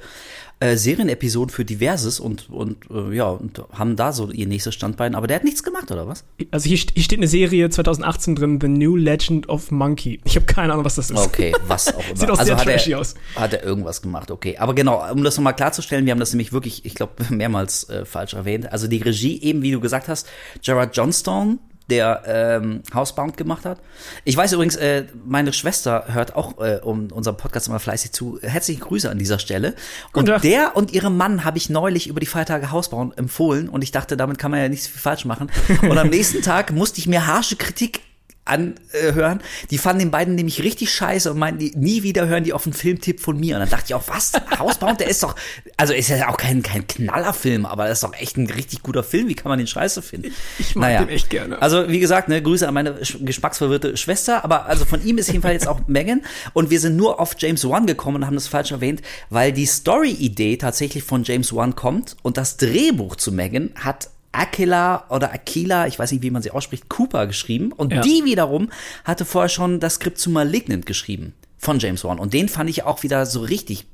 äh, Serienepisoden für Diverses und, und äh, ja, und haben da so ihr nächstes Standbein. Aber der hat nichts gemacht, oder was? Also hier, hier steht eine Serie 2018 drin, The New Legend of Monkey. Ich habe keine Ahnung, was das ist. Okay, was auch immer. Sieht auch also sehr trashy er, aus. Hat er irgendwas gemacht, okay. Aber genau, um das nochmal klarzustellen, wir haben das nämlich wirklich, ich glaube, mehrmals äh, falsch erwähnt. Also die Regie, eben wie du gesagt hast, Gerard Johnstone, der ähm, Housebound gemacht hat. Ich weiß übrigens, äh, meine Schwester hört auch äh, um unseren Podcast immer fleißig zu. Herzliche Grüße an dieser Stelle. Und der und ihrem Mann habe ich neulich über die Feiertage Hausbauen empfohlen und ich dachte, damit kann man ja nicht so viel falsch machen. Und am nächsten Tag musste ich mir harsche Kritik anhören. Die fanden den beiden nämlich richtig scheiße und meinten, nie wieder hören die auf einen Filmtipp von mir. Und dann dachte ich auch, was? Hausbound, der ist doch, also ist ja auch kein, kein Knallerfilm, aber das ist doch echt ein richtig guter Film. Wie kann man den scheiße finden? Ich mag den echt gerne. Also, wie gesagt, ne, Grüße an meine sch- geschmacksverwirrte Schwester, aber also von ihm ist jedenfalls jetzt auch Megan. Und wir sind nur auf James Wan gekommen und haben das falsch erwähnt, weil die Story-Idee tatsächlich von James Wan kommt und das Drehbuch zu Megan hat Aquila oder Aquila, ich weiß nicht, wie man sie ausspricht, Cooper geschrieben. Und Ja. die wiederum hatte vorher schon das Skript zu Malignant geschrieben von James Wan. Und den fand ich auch wieder so richtig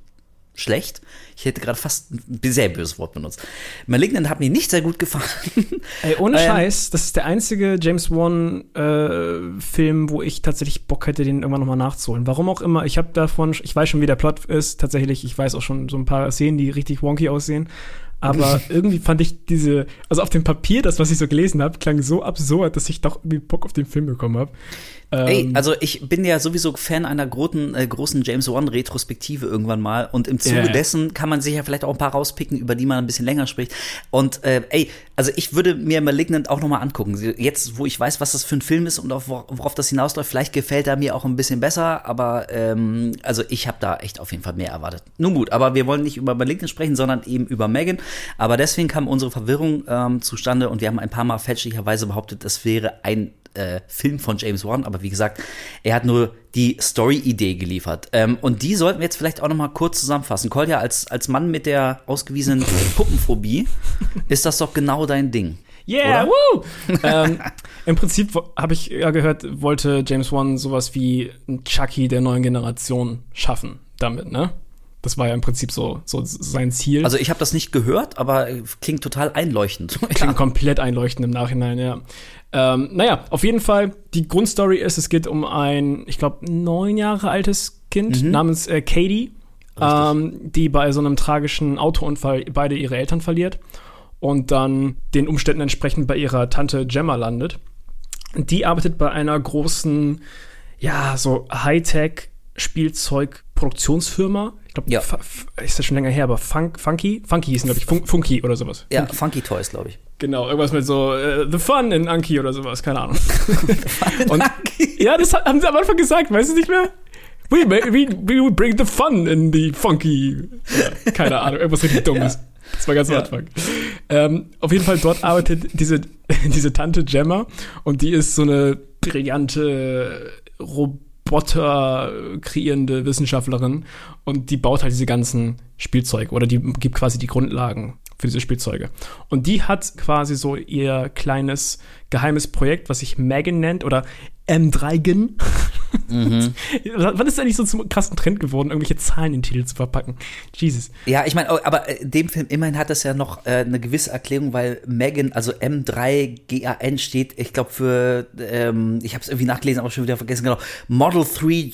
schlecht. Ich hätte gerade fast ein sehr böses Wort benutzt. Malignant hat mir nicht sehr gut gefallen. Ey, ohne Ähm, Scheiß, das ist der einzige James Wan äh, Film, wo ich tatsächlich Bock hätte, den irgendwann nochmal nachzuholen. Warum auch immer. Ich habe davon, ich weiß schon, wie der Plot ist. Tatsächlich, ich weiß auch schon so ein paar Szenen, die richtig wonky aussehen. Aber irgendwie fand ich diese, also auf dem Papier, das, was ich so gelesen habe, klang so absurd, dass ich doch irgendwie Bock auf den Film bekommen habe. Ey, Ähm, also ich bin ja sowieso Fan einer großen, äh, großen James Wan-Retrospektive irgendwann mal. Und im Zuge Ja. dessen kann man sich ja vielleicht auch ein paar rauspicken, über die man ein bisschen länger spricht. Und äh, ey, also ich würde mir Malignant auch nochmal angucken. Jetzt, wo ich weiß, was das für ein Film ist und auf, worauf das hinausläuft, vielleicht gefällt er mir auch ein bisschen besser, aber ähm, also ich habe da echt auf jeden Fall mehr erwartet. Nun gut, aber wir wollen nicht über Malignant sprechen, sondern eben über Megan. Aber deswegen kam unsere Verwirrung ähm, zustande und wir haben ein paar Mal fälschlicherweise behauptet, es wäre ein äh, Film von James Wan, aber wie gesagt, er hat nur die Story-Idee geliefert. Ähm, und die sollten wir jetzt vielleicht auch noch mal kurz zusammenfassen. Kolja, als, als Mann mit der ausgewiesenen Puppenphobie, ist das doch genau dein Ding. Yeah, woo! ähm, Im Prinzip habe ich ja gehört, wollte James Wan sowas wie ein Chucky der neuen Generation schaffen damit, ne? Das war ja im Prinzip so, so sein Ziel. Also ich habe das nicht gehört, aber klingt total einleuchtend. Klingt ja. komplett einleuchtend im Nachhinein, ja. Ähm, naja, auf jeden Fall, die Grundstory ist, es geht um ein, ich glaube, neun Jahre altes Kind mhm. namens äh, Katie, ähm, die bei so einem tragischen Autounfall beide ihre Eltern verliert und dann den Umständen entsprechend bei ihrer Tante Gemma landet. Die arbeitet bei einer großen, ja, so Hightech Spielzeugproduktionsfirma. Ich glaube, ja. ist das schon länger her, aber Funk, Funky? Funky hieß, glaube ich, Fun Funky oder sowas. Ja, Funky, Funky Toys, glaube ich. Genau, irgendwas mit so uh, The Fun in Anki oder sowas, keine Ahnung. Und, ja, das haben sie am Anfang gesagt, weißt du nicht mehr? We, we, we bring the fun in the funky. Ja, keine Ahnung, irgendwas richtig Dummes. Ja. Das war ganz am ja. Anfang. Ähm, auf jeden Fall, dort arbeitet diese, diese Tante Gemma und die ist so eine brillante Roboter kreierende Wissenschaftlerin und die baut halt diese ganzen Spielzeuge oder die gibt quasi die Grundlagen für diese Spielzeuge. Und die hat quasi so ihr kleines geheimes Projekt, was sich Megan nennt oder M3gen. Mhm. Wann ist eigentlich so zum krassen Trend geworden, irgendwelche Zahlen in Titel zu verpacken? Jesus. Ja, ich meine, oh, aber äh, dem Film immerhin hat das ja noch äh, eine gewisse Erklärung, weil Megan, also M3GAN steht, ich glaube für, ähm, ich habe es irgendwie nachgelesen, aber schon wieder vergessen, genau, Model 3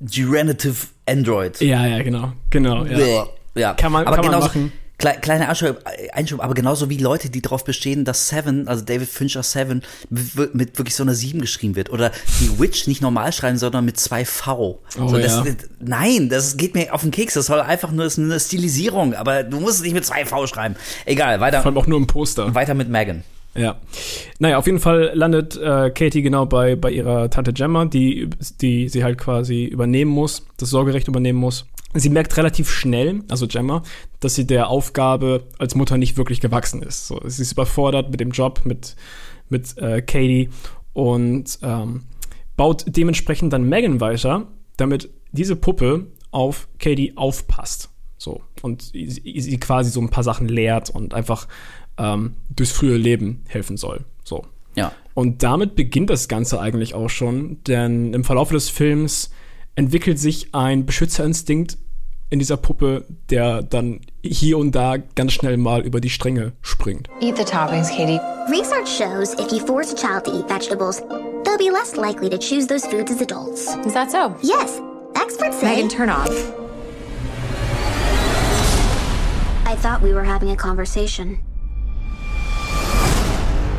Generative Android. Ja, ja, genau, genau. Ja. ja. Kann man, aber kann man machen kleine Einschub, aber genauso wie Leute, die darauf bestehen, dass Seven, also David Fincher Seven, mit wirklich so einer Sieben geschrieben wird. Oder die Witch nicht normal schreiben, sondern mit zwei V. Oh, so, das, ja. Nein, das geht mir auf den Keks. Das soll einfach nur das eine Stilisierung, aber du musst es nicht mit zwei V schreiben. Egal, weiter. Vor allem auch nur im Poster. Weiter mit Megan. Ja. Naja, auf jeden Fall landet äh, Katie genau bei, bei ihrer Tante Gemma, die, die sie halt quasi übernehmen muss, das Sorgerecht übernehmen muss. Sie merkt relativ schnell, also Gemma, dass sie der Aufgabe als Mutter nicht wirklich gewachsen ist. So, sie ist überfordert mit dem Job, mit, mit äh, Katie und ähm, baut dementsprechend dann Megan weiter, damit diese Puppe auf Katie aufpasst. So. Und sie, quasi so ein paar Sachen lehrt und einfach ähm, durchs frühe Leben helfen soll. So. Ja. Und damit beginnt das Ganze eigentlich auch schon, denn im Verlauf des Films entwickelt sich ein Beschützerinstinkt in dieser Puppe, der dann hier und da ganz schnell mal über die Stränge springt. Eat the toppings, Katie. Research shows if you force a child to eat vegetables, they'll be less likely to choose those foods as adults. Is that so? Yes. Experts say. Megan, turn off. I thought we were having a conversation.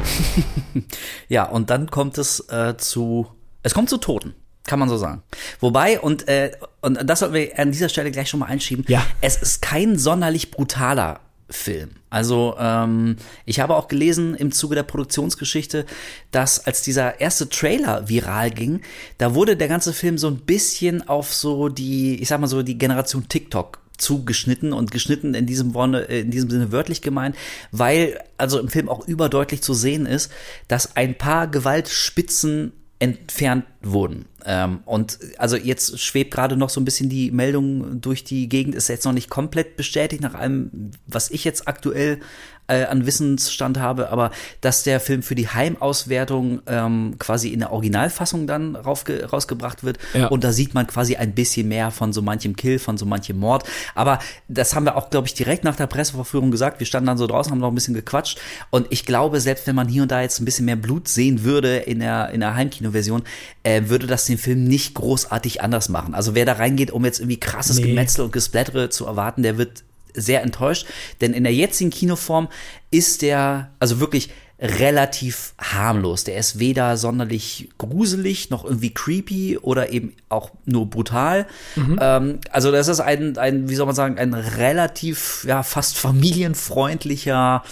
ja, und dann kommt es äh, zu, es kommt zu Toten. Kann man so sagen. Wobei, und, äh, und das sollten wir an dieser Stelle gleich schon mal einschieben, ja. es ist kein sonderlich brutaler Film. Also ähm, ich habe auch gelesen im Zuge der Produktionsgeschichte, dass als dieser erste Trailer viral ging, da wurde der ganze Film so ein bisschen auf so die, ich sag mal so die Generation TikTok zugeschnitten und geschnitten in diesem, Wonne, in diesem Sinne wörtlich gemeint, weil also im Film auch überdeutlich zu sehen ist, dass ein paar Gewaltspitzen entfernt wurden. Ähm, und also jetzt schwebt gerade noch so ein bisschen die Meldung durch die Gegend, ist jetzt noch nicht komplett bestätigt nach allem, was ich jetzt aktuell äh, an Wissensstand habe, aber dass der Film für die Heimauswertung ähm, quasi in der Originalfassung dann raufge rausgebracht wird. Ja. Und da sieht man quasi ein bisschen mehr von so manchem Kill, von so manchem Mord. Aber das haben wir auch, glaube ich, direkt nach der Presseverführung gesagt. Wir standen dann so draußen, haben noch ein bisschen gequatscht. Und ich glaube, selbst wenn man hier und da jetzt ein bisschen mehr Blut sehen würde in der, in der Heimkinoversion, äh, würde das den Film nicht großartig anders machen. Also wer da reingeht, um jetzt irgendwie krasses nee. Gemetzel und Gesplättere zu erwarten, der wird sehr enttäuscht, denn in der jetzigen Kinoform ist der, also wirklich relativ harmlos. Der ist weder sonderlich gruselig noch irgendwie creepy oder eben auch nur brutal. Mhm. Ähm, also das ist ein, ein, wie soll man sagen, ein relativ, ja, fast familienfreundlicher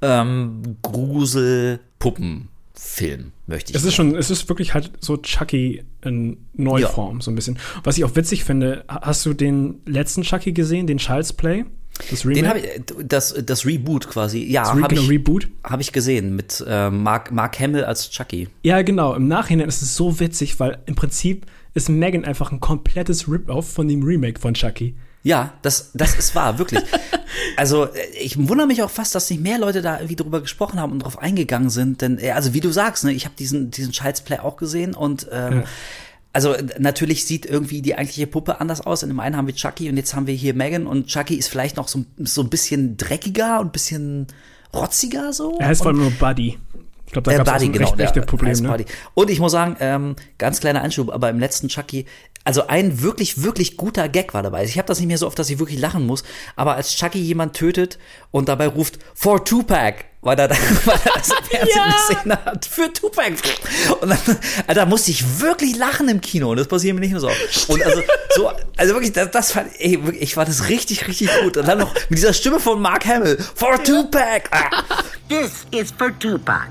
ähm, Grusel-Puppenfilm, möchte ich Es ist schon, es ist wirklich halt so Chucky in Neuform, so ein bisschen. Was ich auch witzig finde, hast du den letzten Chucky gesehen, den Child's Play? Das Remake? Den habe ich, das, das Reboot quasi, ja, habe ich, Reboot? Hab ich gesehen mit äh, Mark, Mark Hamill als Chucky. Ja, genau. Im Nachhinein ist es so witzig, weil im Prinzip ist Megan einfach ein komplettes Rip-Off von dem Remake von Chucky. Ja, das, das ist wahr, wirklich. Also ich wundere mich auch fast, dass nicht mehr Leute da irgendwie drüber gesprochen haben und drauf eingegangen sind. Denn, also wie du sagst, ne, ich habe diesen, diesen Child's Play auch gesehen und ähm, ja. Also natürlich sieht irgendwie die eigentliche Puppe anders aus. In dem einen haben wir Chucky und jetzt haben wir hier Megan und Chucky ist vielleicht noch so, so ein bisschen dreckiger und ein bisschen rotziger so. Er heißt vor allem nur Buddy. Ich glaube, da äh, gab es genau, echte Problem. Ne? Und ich muss sagen, ähm, ganz kleiner Einschub, aber im letzten Chucky, also ein wirklich, wirklich guter Gag war dabei. Ich habe das nicht mehr so oft, dass ich wirklich lachen muss, aber als Chucky jemand tötet und dabei ruft, for Tupac, weil er, weil er das im Fernsehen ja. gesehen hat, für Tupac. Und dann, Alter, musste ich wirklich lachen im Kino und das passiert mir nicht mehr so. Und also, so, also wirklich, das, das fand ey, ich war das richtig, richtig gut. Und dann noch mit dieser Stimme von Mark Hamill, for Tupac. Ah. This is for Tupac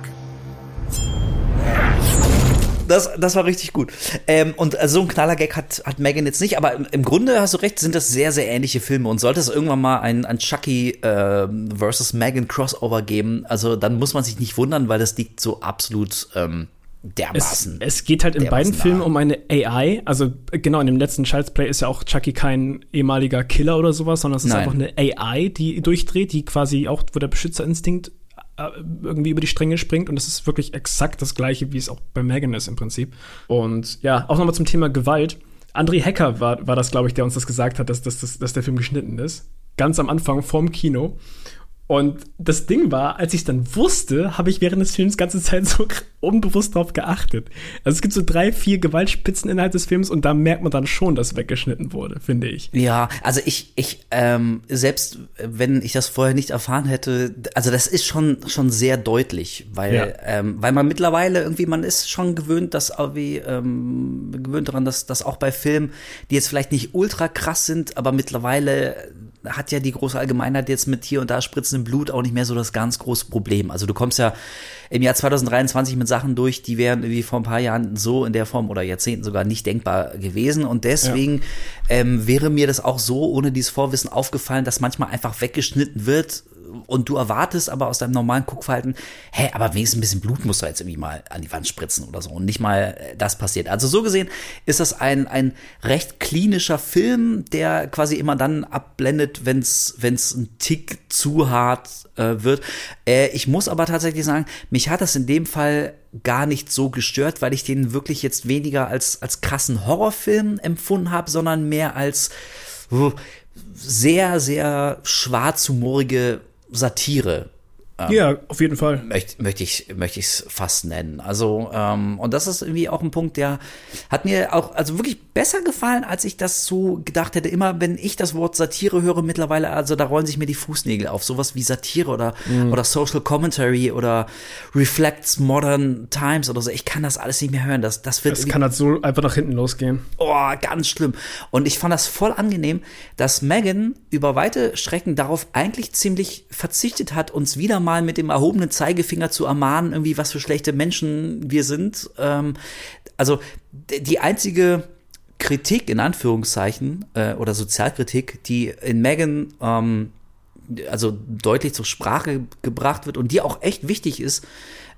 das, das war richtig gut. Ähm, und also so ein Knallergag hat, hat Megan jetzt nicht, aber im, im, Grunde hast du recht, sind das sehr, sehr ähnliche Filme. Und sollte es irgendwann mal ein, ein Chucky äh, versus Megan Crossover geben, also dann muss man sich nicht wundern, weil das liegt so absolut ähm, dermaßen. Es, es geht halt in beiden nah. Filmen um eine AI. Also genau, in dem letzten Child's Play ist ja auch Chucky kein ehemaliger Killer oder sowas, sondern es ist Nein. einfach eine AI, die durchdreht, die quasi auch, wo der Beschützerinstinkt irgendwie über die Stränge springt und das ist wirklich exakt das gleiche, wie es auch bei Megan ist im Prinzip. Und ja, auch nochmal zum Thema Gewalt. André Hecker war, war das, glaube ich, der uns das gesagt hat, dass, dass, dass, dass der Film geschnitten ist. Ganz am Anfang vorm Kino. Und das Ding war, als ich es dann wusste, habe ich während des Films ganze Zeit so unbewusst darauf geachtet. Also es gibt so drei, vier Gewaltspitzen innerhalb des Films und da merkt man dann schon, dass weggeschnitten wurde, finde ich. Ja, also ich, ich, ähm, selbst wenn ich das vorher nicht erfahren hätte, also das ist schon, schon sehr deutlich, weil, ja. ähm, weil man mittlerweile irgendwie, man ist schon gewöhnt, dass irgendwie, ähm, gewöhnt daran, dass, dass auch bei Filmen, die jetzt vielleicht nicht ultra krass sind, aber mittlerweile hat ja die große Allgemeinheit jetzt mit hier und da spritzendem Blut auch nicht mehr so das ganz große Problem. Also du kommst ja im Jahr 2023 mit Sachen durch, die wären irgendwie vor ein paar Jahren so in der Form oder Jahrzehnten sogar nicht denkbar gewesen. Und deswegen ja. ähm, wäre mir das auch so ohne dieses Vorwissen aufgefallen, dass manchmal einfach weggeschnitten wird, und du erwartest aber aus deinem normalen Guckverhalten, hä, aber wenigstens ein bisschen Blut musst du jetzt irgendwie mal an die Wand spritzen oder so und nicht mal äh, das passiert. Also so gesehen ist das ein, ein recht klinischer Film, der quasi immer dann abblendet, wenn es ein Tick zu hart äh, wird. Äh, ich muss aber tatsächlich sagen, mich hat das in dem Fall gar nicht so gestört, weil ich den wirklich jetzt weniger als, als krassen Horrorfilm empfunden habe, sondern mehr als uh, sehr, sehr schwarzhumorige Satire. Ähm, ja, auf jeden Fall. Möchte möcht ich es fast nennen. Also ähm, und das ist irgendwie auch ein Punkt, der hat mir auch also wirklich besser gefallen, als ich das so gedacht hätte. Immer wenn ich das Wort Satire höre mittlerweile, also da rollen sich mir die Fußnägel auf. Sowas wie Satire oder mhm. oder Social Commentary oder Reflects Modern Times oder so. Ich kann das alles nicht mehr hören. Das das wird. Das kann halt so einfach nach hinten losgehen. Oh, ganz schlimm. Und ich fand das voll angenehm, dass Megan über weite Strecken darauf eigentlich ziemlich verzichtet hat, uns wieder mal mit dem erhobenen Zeigefinger zu ermahnen, irgendwie was für schlechte Menschen wir sind. Ähm, also die einzige Kritik in Anführungszeichen äh, oder Sozialkritik, die in Megan ähm, also deutlich zur Sprache gebracht wird und die auch echt wichtig ist,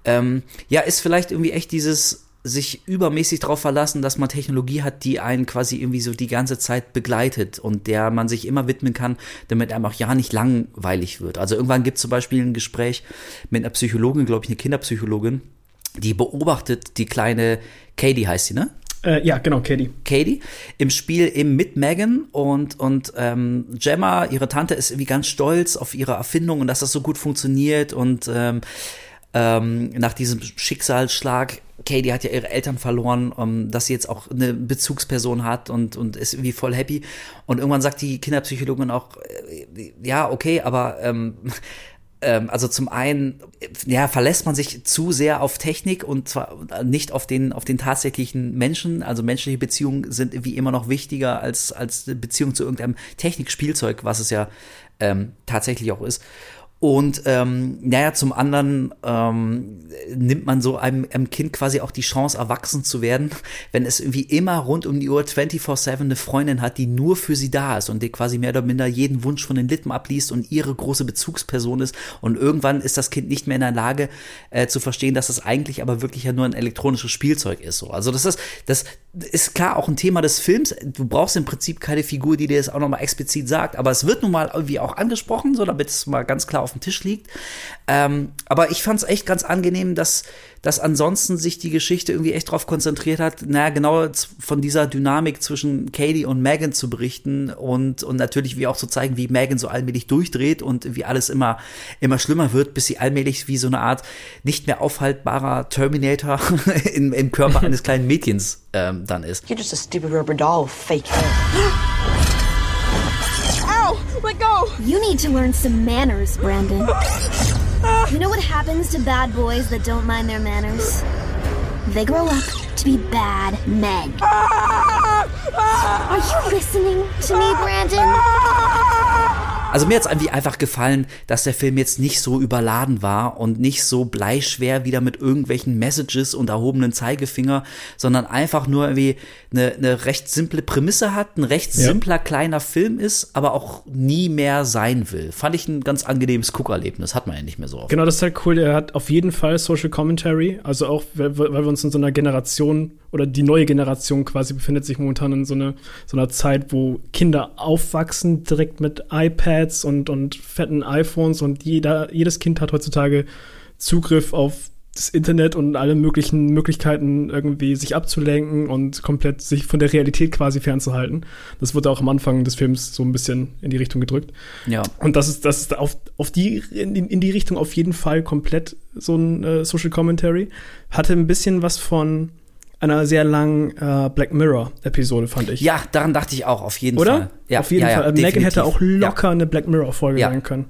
ähm, ja, ist vielleicht irgendwie echt dieses sich übermäßig darauf verlassen, dass man Technologie hat, die einen quasi irgendwie so die ganze Zeit begleitet und der man sich immer widmen kann, damit einem auch ja nicht langweilig wird. Also irgendwann gibt es zum Beispiel ein Gespräch mit einer Psychologin, glaube ich, eine Kinderpsychologin, die beobachtet die kleine Katie heißt sie, ne? Äh, ja, genau, Katie. Katie im Spiel eben mit Megan und, und ähm, Gemma, ihre Tante, ist irgendwie ganz stolz auf ihre Erfindung und dass das so gut funktioniert und ähm, ähm, nach diesem Schicksalsschlag Katie hat ja ihre Eltern verloren, um, dass sie jetzt auch eine Bezugsperson hat und, und ist irgendwie voll happy. Und irgendwann sagt die Kinderpsychologin auch, äh, ja, okay, aber ähm, ähm, also zum einen, ja, verlässt man sich zu sehr auf Technik und zwar nicht auf den, auf den tatsächlichen Menschen. Also menschliche Beziehungen sind wie immer noch wichtiger als, als Beziehung zu irgendeinem Technikspielzeug, was es ja ähm, tatsächlich auch ist. Und ähm, naja, zum anderen ähm, nimmt man so einem, einem Kind quasi auch die Chance, erwachsen zu werden, wenn es irgendwie immer rund um die Uhr 24-7 eine Freundin hat, die nur für sie da ist und die quasi mehr oder minder jeden Wunsch von den Lippen abliest und ihre große Bezugsperson ist. Und irgendwann ist das Kind nicht mehr in der Lage äh, zu verstehen, dass es eigentlich aber wirklich ja nur ein elektronisches Spielzeug ist. So. Also das ist, das ist klar auch ein Thema des Films. Du brauchst im Prinzip keine Figur, die dir das auch nochmal explizit sagt, aber es wird nun mal irgendwie auch angesprochen, so damit es mal ganz klar auf dem Tisch liegt. Ähm, aber ich fand es echt ganz angenehm, dass, dass ansonsten sich die Geschichte irgendwie echt darauf konzentriert hat, naja, genau von dieser Dynamik zwischen Katie und Megan zu berichten und, und natürlich wie auch zu zeigen, wie Megan so allmählich durchdreht und wie alles immer, immer schlimmer wird, bis sie allmählich wie so eine Art nicht mehr aufhaltbarer Terminator im, im Körper eines kleinen Mädchens ähm, dann ist. You're just a stupid rubber doll, fake Let go! You need to learn some manners, Brandon. Ah. you know what happens to bad boys that don't mind their manners? They grow up to be bad men. Ah. Ah. Are you listening to me, Brandon? Also mir hat es irgendwie einfach gefallen, dass der Film jetzt nicht so überladen war und nicht so bleischwer wieder mit irgendwelchen Messages und erhobenen Zeigefinger, sondern einfach nur irgendwie eine, eine recht simple Prämisse hat, ein recht ja. simpler kleiner Film ist, aber auch nie mehr sein will. Fand ich ein ganz angenehmes Guckerlebnis, hat man ja nicht mehr so oft. Genau, das ist halt cool. Er hat auf jeden Fall Social Commentary, also auch, weil wir uns in so einer Generation oder die neue Generation quasi befindet sich momentan in so, eine, so einer Zeit, wo Kinder aufwachsen direkt mit iPads und, und fetten iPhones und jeder, jedes Kind hat heutzutage Zugriff auf das Internet und alle möglichen Möglichkeiten irgendwie sich abzulenken und komplett sich von der Realität quasi fernzuhalten. Das wurde auch am Anfang des Films so ein bisschen in die Richtung gedrückt. Ja. Und das ist, das ist auf, auf die, in, in die Richtung auf jeden Fall komplett so ein äh, Social Commentary. Hatte ein bisschen was von einer sehr langen äh, Black Mirror-Episode, fand ich. Ja, daran dachte ich auch, auf jeden Oder? Fall. Ja, auf jeden ja, Fall. Ja, Megan hätte auch locker eine Black Mirror-Folge sein können.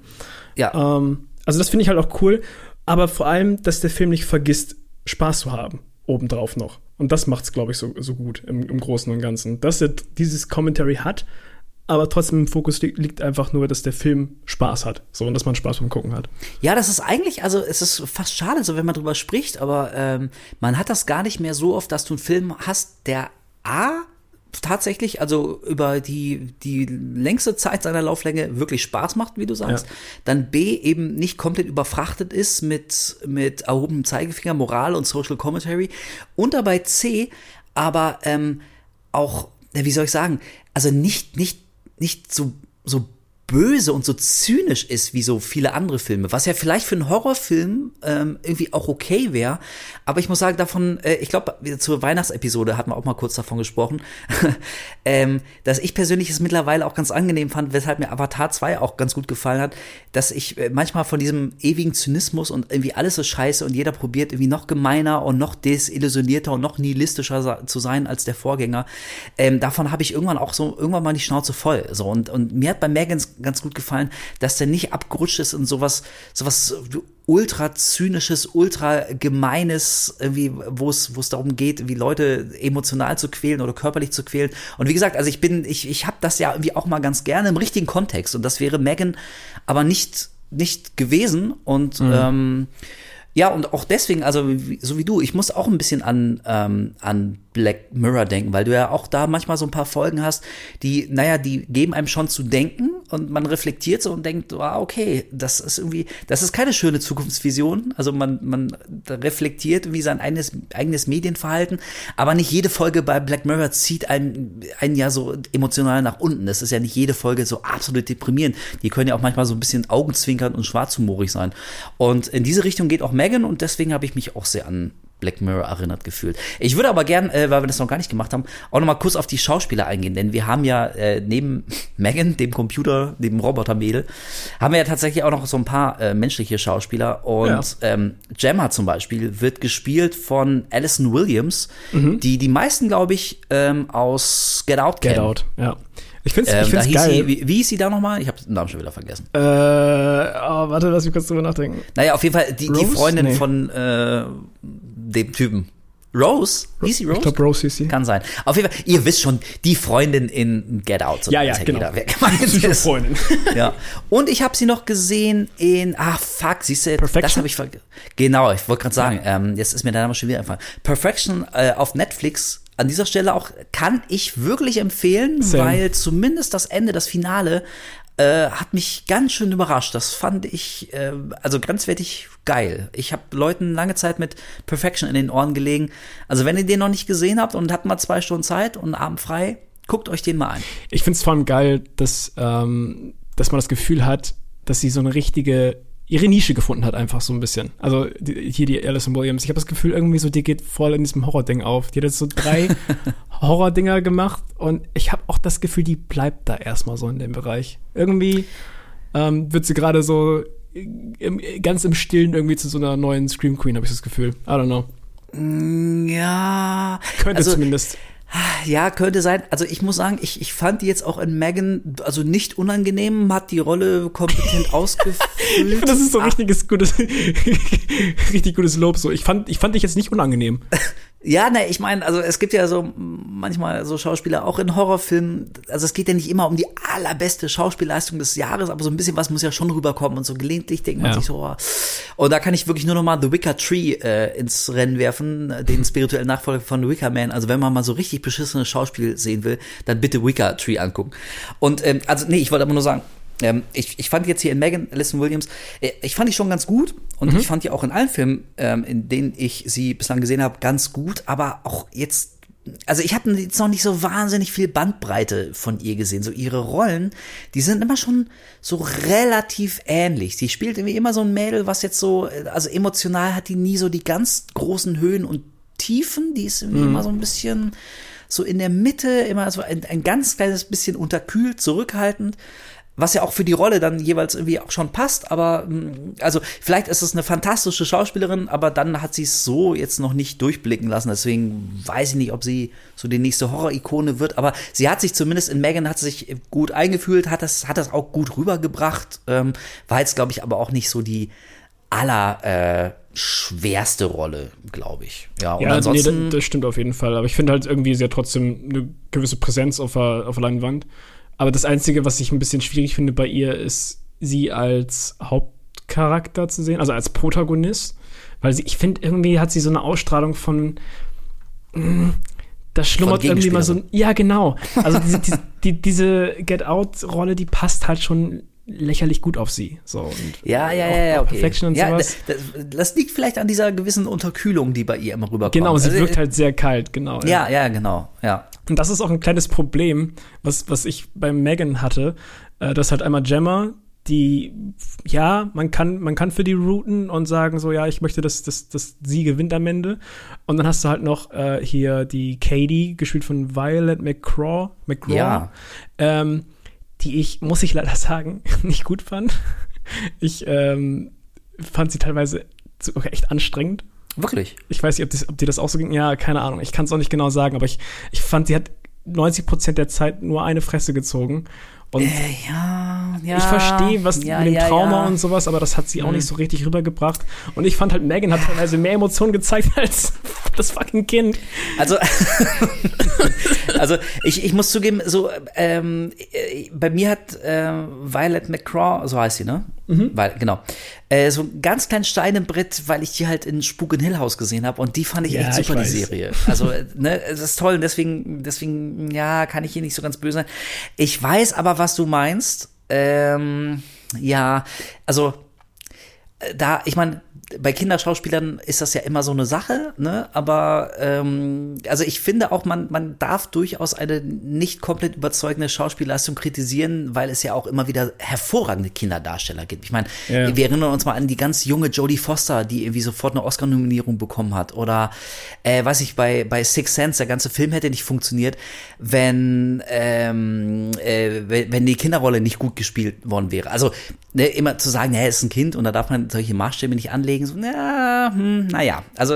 Ja. Ähm, also das finde ich halt auch cool. Aber vor allem, dass der Film nicht vergisst, Spaß zu haben, obendrauf noch. Und das macht es, glaube ich, so, so gut im, im Großen und Ganzen. Dass er dieses Commentary hat, aber trotzdem im Fokus li liegt einfach nur, dass der Film Spaß hat. So, und dass man Spaß beim Gucken hat. Ja, das ist eigentlich, also es ist fast schade, so wenn man drüber spricht, aber ähm, man hat das gar nicht mehr so oft, dass du einen Film hast, der A tatsächlich, also über die, die längste Zeit seiner Lauflänge wirklich Spaß macht, wie du sagst. Ja. Dann B eben nicht komplett überfrachtet ist mit, mit erhobenem Zeigefinger, Moral und Social Commentary. Und dabei C, aber ähm, auch, wie soll ich sagen, also nicht, nicht nicht so, so böse und so zynisch ist wie so viele andere Filme, was ja vielleicht für einen Horrorfilm ähm, irgendwie auch okay wäre. Aber ich muss sagen, davon, äh, ich glaube, zur Weihnachtsepisode hatten wir auch mal kurz davon gesprochen, ähm, dass ich persönlich es mittlerweile auch ganz angenehm fand, weshalb mir Avatar 2 auch ganz gut gefallen hat, dass ich äh, manchmal von diesem ewigen Zynismus und irgendwie alles ist scheiße und jeder probiert irgendwie noch gemeiner und noch desillusionierter und noch nihilistischer zu sein als der Vorgänger. Ähm, davon habe ich irgendwann auch so irgendwann mal die Schnauze voll. So und und mir hat bei Megans ganz gut gefallen, dass der nicht abgerutscht ist in sowas, sowas ultra zynisches, ultra gemeines, irgendwie, wo es, wo es darum geht, wie Leute emotional zu quälen oder körperlich zu quälen. Und wie gesagt, also ich bin, ich, ich habe das ja irgendwie auch mal ganz gerne im richtigen Kontext. Und das wäre Megan aber nicht, nicht gewesen. Und mhm. ähm, ja, und auch deswegen, also so wie du, ich muss auch ein bisschen an, ähm, an Black Mirror denken, weil du ja auch da manchmal so ein paar Folgen hast, die, naja, die geben einem schon zu denken und man reflektiert so und denkt, ah, okay, das ist irgendwie, das ist keine schöne Zukunftsvision. Also man, man reflektiert wie sein eigenes, eigenes Medienverhalten, aber nicht jede Folge bei Black Mirror zieht einen, einen ja so emotional nach unten. Das ist ja nicht jede Folge so absolut deprimierend. Die können ja auch manchmal so ein bisschen augenzwinkern und schwarzhumorig sein. Und in diese Richtung geht auch Megan und deswegen habe ich mich auch sehr an Black Mirror erinnert gefühlt. Ich würde aber gern, äh, weil wir das noch gar nicht gemacht haben, auch noch mal kurz auf die Schauspieler eingehen, denn wir haben ja äh, neben Megan, dem Computer, dem Robotermädel, haben wir ja tatsächlich auch noch so ein paar äh, menschliche Schauspieler und ja. ähm, Gemma zum Beispiel wird gespielt von Alison Williams, mhm. die die meisten, glaube ich, ähm, aus Get Out kennen. Get Out, ja. Ich finde es ähm, geil. Sie, wie, wie hieß sie da nochmal? Ich habe den Namen schon wieder vergessen. Äh, oh, warte, lass mich kurz drüber nachdenken. Naja, auf jeden Fall die, die Freundin nee. von äh, dem Typen. Rose? Hieß sie Rose? Ich glaube, Rose hieß sie. Kann sein. Auf jeden Fall, ihr wisst schon, die Freundin in Get Out. So Ja, ja, genau. Jeder, wer gemeint ist. Psycho-Freundin. ja. Und ich habe sie noch gesehen in, ah fuck, siehst du, das Perfection? habe ich ver Genau, ich wollte gerade sagen, ähm, jetzt ist mir der Name schon wieder einfach. Perfection äh, auf Netflix. An dieser Stelle auch kann ich wirklich empfehlen, Same. weil zumindest das Ende, das Finale, äh, hat mich ganz schön überrascht. Das fand ich äh, also grenzwertig geil. Ich habe Leuten lange Zeit mit Perfection in den Ohren gelegen. Also wenn ihr den noch nicht gesehen habt und habt mal zwei Stunden Zeit und Abend frei, guckt euch den mal an. Ich finde es vor allem geil, dass, ähm, dass man das Gefühl hat, dass sie so eine richtige ihre Nische gefunden hat, einfach so ein bisschen. Also die, hier die Alison Williams. Ich habe das Gefühl, irgendwie so, die geht voll in diesem Horror-Ding auf. Die hat jetzt so drei Horror-Dinger gemacht und ich habe auch das Gefühl, die bleibt da erstmal so in dem Bereich. Irgendwie ähm, wird sie gerade so im, ganz im Stillen irgendwie zu so einer neuen Scream Queen, habe ich das Gefühl. I don't know. Ja, Könnte also, zumindest. Ja, könnte sein. Also ich muss sagen, ich, ich fand die jetzt auch in Megan, also nicht unangenehm, hat die Rolle kompetent ausgefüllt. Das ist so Ah, richtiges gutes, richtig gutes Lob. So, ich fand, ich fand dich jetzt nicht unangenehm. Ja, ne, ich meine, also es gibt ja so manchmal so Schauspieler auch in Horrorfilmen. Also es geht ja nicht immer um die allerbeste Schauspielleistung des Jahres, aber so ein bisschen was muss ja schon rüberkommen und so gelegentlich denkt man Ja. sich so. Oh. Und da kann ich wirklich nur noch mal The Wicker Tree äh, ins Rennen werfen, den spirituellen Nachfolger von The Wicker Man. Also wenn man mal so richtig beschissenes Schauspiel sehen will, dann bitte Wicker Tree angucken. Und ähm, also nee, ich wollte aber nur sagen. Ähm, ich, ich fand jetzt hier in Megan Alison Williams, äh, ich fand die schon ganz gut und ich fand die auch in allen Filmen, ähm, in denen ich sie bislang gesehen habe, ganz gut, aber auch jetzt, also ich habe jetzt noch nicht so wahnsinnig viel Bandbreite von ihr gesehen. So ihre Rollen, die sind immer schon so relativ ähnlich. Sie spielt irgendwie immer so ein Mädel, was jetzt so, äh, also emotional hat die nie so die ganz großen Höhen und Tiefen, die ist irgendwie immer so ein bisschen so in der Mitte, immer so ein, ein ganz kleines bisschen unterkühlt, zurückhaltend. Was ja auch für die Rolle dann jeweils irgendwie auch schon passt, aber mh, also vielleicht ist es eine fantastische Schauspielerin, aber dann hat sie es so jetzt noch nicht durchblicken lassen. Deswegen weiß ich nicht, ob sie so die nächste Horror-Ikone wird, aber sie hat sich zumindest in Megan hat sich gut eingefühlt, hat das, hat das auch gut rübergebracht, ähm, war jetzt, glaube ich, aber auch nicht so die aller äh, schwerste Rolle, glaube ich. Ja, und Ja, nee, ansonsten. das, das stimmt auf jeden Fall. Aber ich finde halt irgendwie, sie hat trotzdem eine gewisse Präsenz auf der, auf der Leinwand. Aber das Einzige, was ich ein bisschen schwierig finde bei ihr, ist, sie als Hauptcharakter zu sehen, also als Protagonist. Weil sie, ich finde, irgendwie hat sie so eine Ausstrahlung von. mm, Da schlummert irgendwie mal so ein. Ja, genau. Also diese, die, die, diese Get Out-Rolle, die passt halt schon lächerlich gut auf sie. So, und Ja, ja, ja, ja, okay. Perfection und ja, sowas. Das, das liegt vielleicht an dieser gewissen Unterkühlung, die bei ihr immer rüberkommt. Genau, sie Also, wirkt halt sehr kalt, genau. Ja, ja, genau, ja. Und das ist auch ein kleines Problem, was, was ich bei Megan hatte. Äh, das hat einmal Gemma, die, ja, man kann, man kann für die routen und sagen so, ja, ich möchte, dass, dass, dass sie gewinnt am Ende. Und dann hast du halt noch äh, hier die Katie, gespielt von Violet McCraw, McCraw Ja. ähm, die ich, muss ich leider sagen, nicht gut fand. Ich ähm, fand sie teilweise zu- echt anstrengend. Wirklich. Ich weiß nicht, ob, das, ob dir das auch so ging. Ja, keine Ahnung. Ich kann es auch nicht genau sagen, aber ich, ich fand, sie hat 90 Prozent der Zeit nur eine Fresse gezogen. Und Äh, ja, ja. ich verstehe, was ja, mit dem Trauma ja. und sowas, aber das hat sie auch nicht so richtig rübergebracht. Und ich fand halt, Megan hat teilweise mehr Emotionen gezeigt als das fucking Kind. Also, also ich, ich muss zugeben, so ähm, äh, bei mir hat äh, Violet McCraw, so heißt sie, ne? Weil, genau. Äh, so ein ganz kleinen Stein im Brett, weil ich die halt in Spuk in Hill House gesehen habe und die fand ich Ja, echt ich super, die weiß. Serie. Also, äh, ne, das ist toll und deswegen, deswegen, ja, kann ich hier nicht so ganz böse sein. Ich weiß aber, was du meinst. Ähm, ja, also äh, da, ich meine, bei Kinderschauspielern ist das ja immer so eine Sache, ne? Aber ähm, also ich finde auch, man, man darf durchaus eine nicht komplett überzeugende Schauspielleistung kritisieren, weil es ja auch immer wieder hervorragende Kinderdarsteller gibt. Ich meine, Ja. wir erinnern uns mal an die ganz junge Jodie Foster, die irgendwie sofort eine Oscar-Nominierung bekommen hat. Oder äh, weiß ich, bei, bei Six Sense, der ganze Film hätte nicht funktioniert, wenn, ähm, äh, wenn die Kinderrolle nicht gut gespielt worden wäre. Also ne, immer zu sagen, er ist ein Kind und da darf man solche Maßstäbe nicht anlegen, so, na, hm, naja, also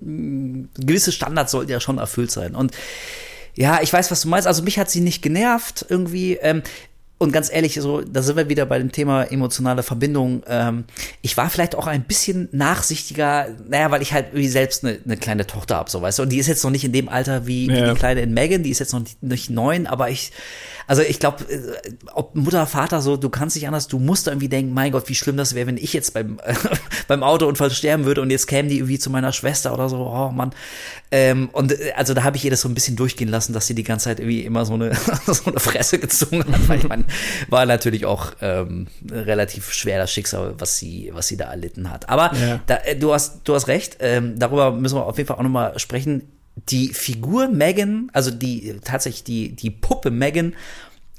mh, gewisse Standards sollten ja schon erfüllt sein. Und ja, ich weiß, was du meinst. Also mich hat sie nicht genervt irgendwie. Ähm, und ganz ehrlich, so, da sind wir wieder bei dem Thema emotionale Verbindung. Ähm, ich war vielleicht auch ein bisschen nachsichtiger, naja, weil ich halt irgendwie selbst eine, eine kleine Tochter habe, so weißt du. Und die ist jetzt noch nicht in dem Alter wie, ja. wie die Kleine in Megan, die ist jetzt noch nicht, nicht neun, aber ich, also ich glaube, äh, ob Mutter, Vater so, du kannst nicht anders, du musst irgendwie denken, mein Gott, wie schlimm das wäre, wenn ich jetzt beim, äh, beim Autounfall sterben würde und jetzt kämen die irgendwie zu meiner Schwester oder so, oh Mann. Ähm, und äh, also da habe ich ihr das so ein bisschen durchgehen lassen, dass sie die ganze Zeit irgendwie immer so eine, so eine Fresse gezogen hat, weil ich meine, war natürlich auch ähm, relativ schwer das Schicksal, was sie, was sie da erlitten hat. Aber ja. da, äh, du hast, du hast recht, ähm, darüber müssen wir auf jeden Fall auch nochmal sprechen die Figur Megan, also die tatsächlich die, die Puppe Megan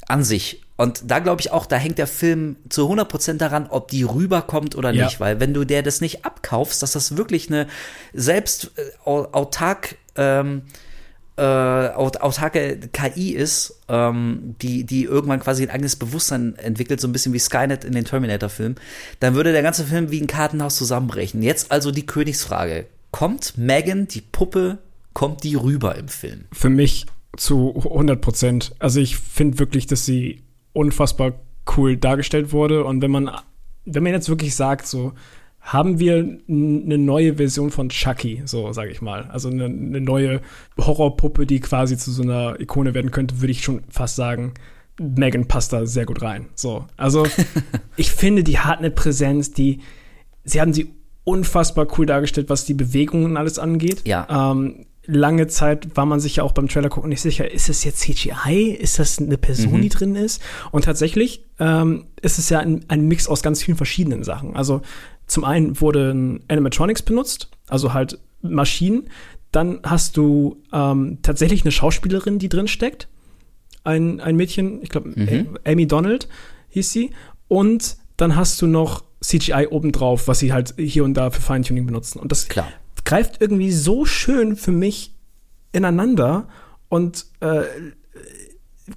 an sich. Und da glaube ich auch, da hängt der Film zu 100% daran, ob die rüberkommt oder ja. nicht. Weil wenn du der das nicht abkaufst, dass das wirklich eine selbst äh, autark, ähm, äh, autarke KI ist, ähm, die, die irgendwann quasi ein eigenes Bewusstsein entwickelt, so ein bisschen wie Skynet in den Terminator-Filmen, dann würde der ganze Film wie ein Kartenhaus zusammenbrechen. Jetzt also die Königsfrage. Kommt Megan, die Puppe, kommt die rüber im Film? Für mich zu 100 Prozent. Also ich finde wirklich, dass sie unfassbar cool dargestellt wurde. Und wenn man, wenn man jetzt wirklich sagt, so, haben wir eine neue Version von Chucky, so sage ich mal. Also eine, eine, neue Horrorpuppe, die quasi zu so einer Ikone werden könnte, würde ich schon fast sagen, Megan passt da sehr gut rein. So, also ich finde, die hat eine Präsenz, die sie haben sie unfassbar cool dargestellt, was die Bewegungen alles angeht. Ja. Ähm, lange Zeit war man sich ja auch beim Trailer gucken nicht sicher, ist es jetzt CGI? Ist das eine Person, mhm. die drin ist? Und tatsächlich ähm, ist es ja ein, ein Mix aus ganz vielen verschiedenen Sachen. Also zum einen wurden Animatronics benutzt, also halt Maschinen. Dann hast du ähm, tatsächlich eine Schauspielerin, die drin steckt. Ein, ein Mädchen, ich glaube, mhm. Amy Donald hieß sie. Und dann hast du noch CGI obendrauf, was sie halt hier und da für Feintuning benutzen. Und das Klar greift irgendwie so schön für mich ineinander und äh,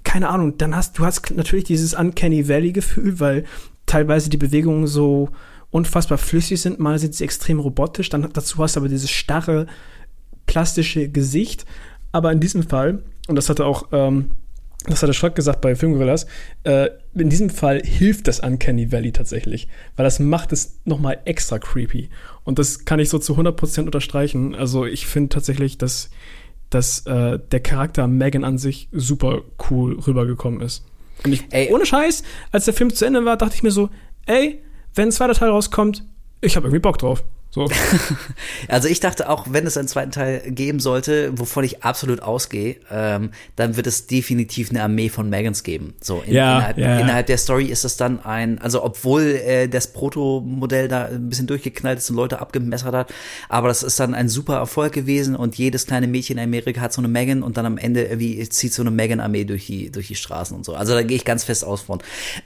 keine Ahnung, dann hast du hast natürlich dieses Uncanny Valley Gefühl, weil teilweise die Bewegungen so unfassbar flüssig sind, mal sind sie extrem robotisch, dann dazu hast du aber dieses starre plastische Gesicht, aber in diesem Fall und das hatte auch ähm, das hat der Schröck gesagt bei Filmgorillas, äh, in diesem Fall hilft das Uncanny Valley tatsächlich, weil das macht es nochmal extra creepy. Und das kann ich so zu 100% unterstreichen. Also ich finde tatsächlich, dass, dass äh, der Charakter Megan an sich super cool rübergekommen ist. Und ich, ey, ohne Scheiß, als der Film zu Ende war, dachte ich mir so, ey, wenn ein zweiter Teil rauskommt, ich habe irgendwie Bock drauf. So. also ich dachte auch, wenn es einen zweiten Teil geben sollte, wovon ich absolut ausgehe, ähm, dann wird es definitiv eine Armee von Megans geben. So in, ja, innerhalb, ja. innerhalb der Story ist es dann ein, also obwohl äh, das Proto-Modell da ein bisschen durchgeknallt ist und Leute abgemessert hat, aber das ist dann ein super Erfolg gewesen und jedes kleine Mädchen in Amerika hat so eine Megan und dann am Ende irgendwie zieht so eine Megan-Armee durch die durch die Straßen und so. Also da gehe ich ganz fest aus von.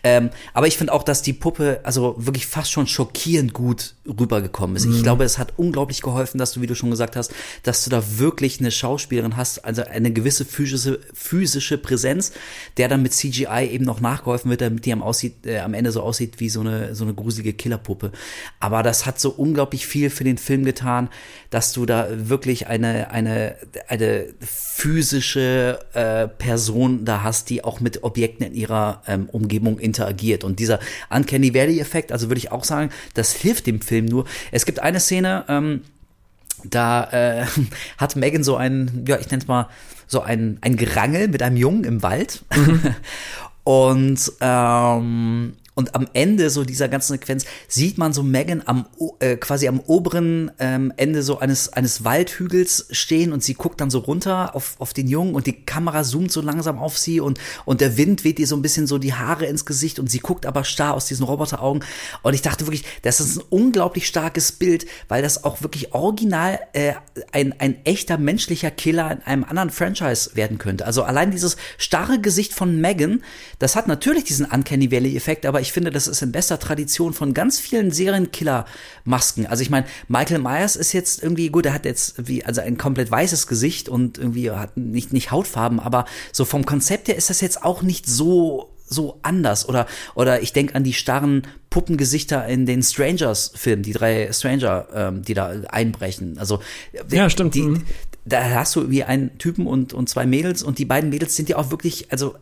Ähm, aber ich finde auch, dass die Puppe also wirklich fast schon schockierend gut rübergekommen ist. Ich ich glaube, es hat unglaublich geholfen, dass du, wie du schon gesagt hast, dass du da wirklich eine Schauspielerin hast, also eine gewisse physische, physische Präsenz, der dann mit CGI eben noch nachgeholfen wird, damit die am, aussieht, äh, am Ende so aussieht wie so eine, so eine gruselige Killerpuppe. Aber das hat so unglaublich viel für den Film getan, dass du da wirklich eine, eine, eine physische äh, Person da hast, die auch mit Objekten in ihrer ähm, Umgebung interagiert. Und dieser Uncanny Valley-Effekt, also würde ich auch sagen, das hilft dem Film nur. Es gibt eine Szene, ähm, da äh, hat Megan so ein, ja, ich nenne es mal, so ein, ein Gerangel mit einem Jungen im Wald. Mhm. Und ähm, und am Ende so dieser ganzen Sequenz sieht man so Megan am äh, quasi am oberen ähm, Ende so eines eines Waldhügels stehen und sie guckt dann so runter auf auf den Jungen und die Kamera zoomt so langsam auf sie und und der Wind weht ihr so ein bisschen so die Haare ins Gesicht und sie guckt aber starr aus diesen Roboteraugen und ich dachte wirklich, das ist ein unglaublich starkes Bild, weil das auch wirklich original äh, ein ein echter menschlicher Killer in einem anderen Franchise werden könnte. Also allein dieses starre Gesicht von Megan, das hat natürlich diesen Uncanny Valley Effekt, aber ich finde, das ist in bester Tradition von ganz vielen Serienkiller-Masken. Also ich meine, Michael Myers ist jetzt irgendwie, gut, er hat jetzt wie, also ein komplett weißes Gesicht und irgendwie hat nicht, nicht Hautfarben, aber so vom Konzept her ist das jetzt auch nicht so so anders oder oder ich denke an die starren Puppengesichter in den Strangers Filmen, die drei Stranger, ähm, die da einbrechen. Also ja, stimmt. Die, mhm. da hast du wie einen Typen und und zwei Mädels und die beiden Mädels sind ja auch wirklich also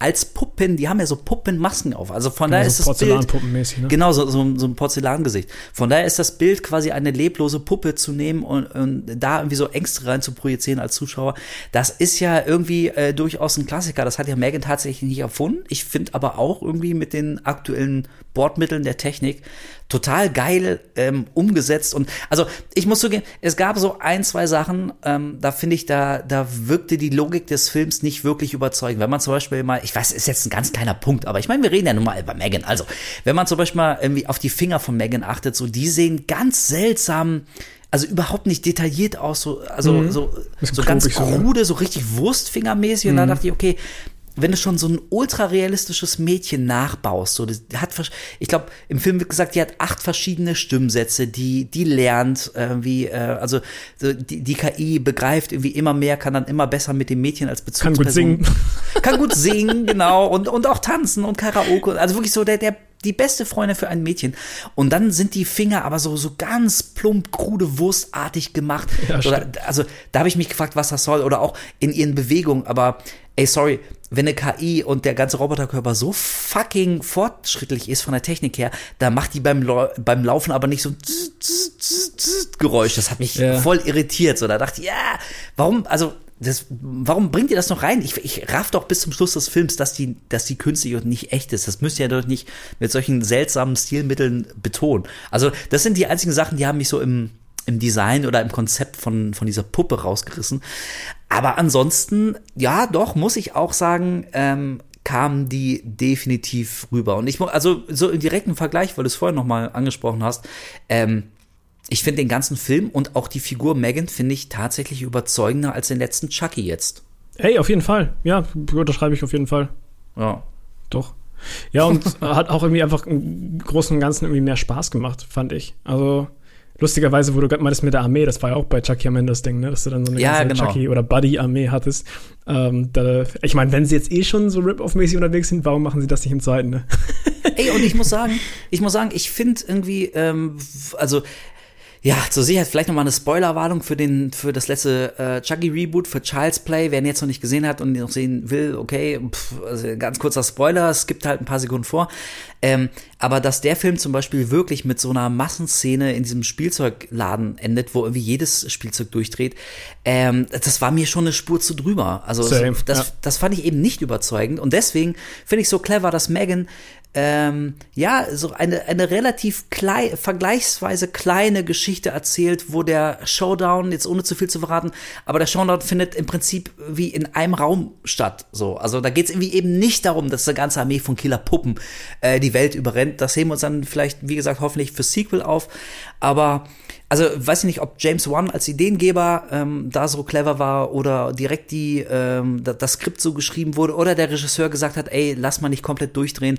als Puppen, die haben ja so Puppenmasken auf. Also von daher so ist das Bild Porzellanpuppenmäßig, ne? genau so, so, so ein Porzellangesicht. Von daher ist das Bild quasi eine leblose Puppe zu nehmen und, und da irgendwie so Ängste rein zu projizieren als Zuschauer. Das ist ja irgendwie äh, durchaus ein Klassiker. Das hat ja Megan tatsächlich nicht erfunden. Ich finde aber auch irgendwie mit den aktuellen Bordmitteln der Technik total geil ähm, umgesetzt und also ich muss zugeben, es gab so ein, zwei Sachen, ähm, da finde ich, da, da wirkte die Logik des Films nicht wirklich überzeugend. Wenn man zum Beispiel mal, ich weiß, ist jetzt ein ganz kleiner Punkt, aber ich meine, wir reden ja nun mal über Megan. Also, wenn man zum Beispiel mal irgendwie auf die Finger von Megan achtet, so die sehen ganz seltsam also überhaupt nicht detailliert aus, so, also Mhm. so, so ganz ne? krude, so richtig Wurstfingermäßig. Und da dachte ich, okay, wenn du schon so ein ultra realistisches Mädchen nachbaust, so, das hat, ich glaube, im Film wird gesagt, die hat acht verschiedene Stimmsätze, die, die lernt, irgendwie, äh, also so, die, die KI begreift irgendwie immer mehr, kann dann immer besser mit dem Mädchen als Kann Bezugsperson. gut singen. Kann gut singen, genau, und, und auch tanzen und Karaoke. Also wirklich so der, der, die beste Freundin für ein Mädchen. Und dann sind die Finger aber so, so ganz plump, krude, wurstartig gemacht. Ja, Oder, also da habe ich mich gefragt, was das soll. Oder auch in ihren Bewegungen. Aber ey, sorry, wenn eine KI und der ganze Roboterkörper so fucking fortschrittlich ist von der Technik her, da macht die beim, Lau- beim Laufen aber nicht so ein Geräusch. Das hat mich Ja. voll irritiert. So, da dachte ich, ja, warum, also das, warum bringt ihr das noch rein? Ich, ich raff doch bis zum Schluss des Films, dass die, dass die künstlich und nicht echt ist. Das müsst ihr doch nicht mit solchen seltsamen Stilmitteln betonen. Also, das sind die einzigen Sachen, die haben mich so im, im Design oder im Konzept von, von dieser Puppe rausgerissen. Aber ansonsten, ja, doch, muss ich auch sagen, ähm, kamen die definitiv rüber. Und ich, mu- also so im direkten Vergleich, weil du es vorher nochmal angesprochen hast, ähm, ich finde den ganzen Film und auch die Figur Megan finde ich tatsächlich überzeugender als den letzten Chucky jetzt. Hey, auf jeden Fall. Ja, unterschreibe ich auf jeden Fall. Ja. Doch. Ja, und hat auch irgendwie einfach im Großen und Ganzen irgendwie mehr Spaß gemacht, fand ich. Also, lustigerweise, wo du gerade meintest mit der Armee, das war ja auch bei Chucky am Ende das Ding, ne? Dass du dann so eine Ja, ganze genau. Chucky- oder Buddy-Armee hattest. Ähm, da, ich meine, wenn sie jetzt eh schon so Rip-Off-mäßig unterwegs sind, warum machen sie das nicht im zweiten, ne? Ey, und ich muss sagen, ich muss sagen, ich finde irgendwie, ähm, also ja, zur Sicherheit vielleicht nochmal eine Spoilerwarnung für den, für das letzte äh, Chucky Reboot, für Child's Play. Wer ihn jetzt noch nicht gesehen hat und ihn noch sehen will, okay, pff, also ganz kurzer Spoiler, es gibt halt ein paar Sekunden vor. Ähm, aber dass der Film zum Beispiel wirklich mit so einer Massenszene in diesem Spielzeugladen endet, wo irgendwie jedes Spielzeug durchdreht, ähm, das war mir schon eine Spur zu drüber. Also Same, das, ja. das fand ich eben nicht überzeugend. Und deswegen finde ich so clever, dass Megan ähm, ja so eine, eine relativ klei vergleichsweise kleine Geschichte erzählt, wo der Showdown, jetzt ohne zu viel zu verraten, aber der Showdown findet im Prinzip wie in einem Raum statt. So, also da geht es irgendwie eben nicht darum, dass eine ganze Armee von Killerpuppen äh, die Welt überrennt. Das heben wir uns dann vielleicht, wie gesagt, hoffentlich für Sequel auf. Aber also weiß ich nicht, ob James Wan als Ideengeber ähm, da so clever war oder direkt die ähm, da, das Skript so geschrieben wurde oder der Regisseur gesagt hat, ey, lass mal nicht komplett durchdrehen,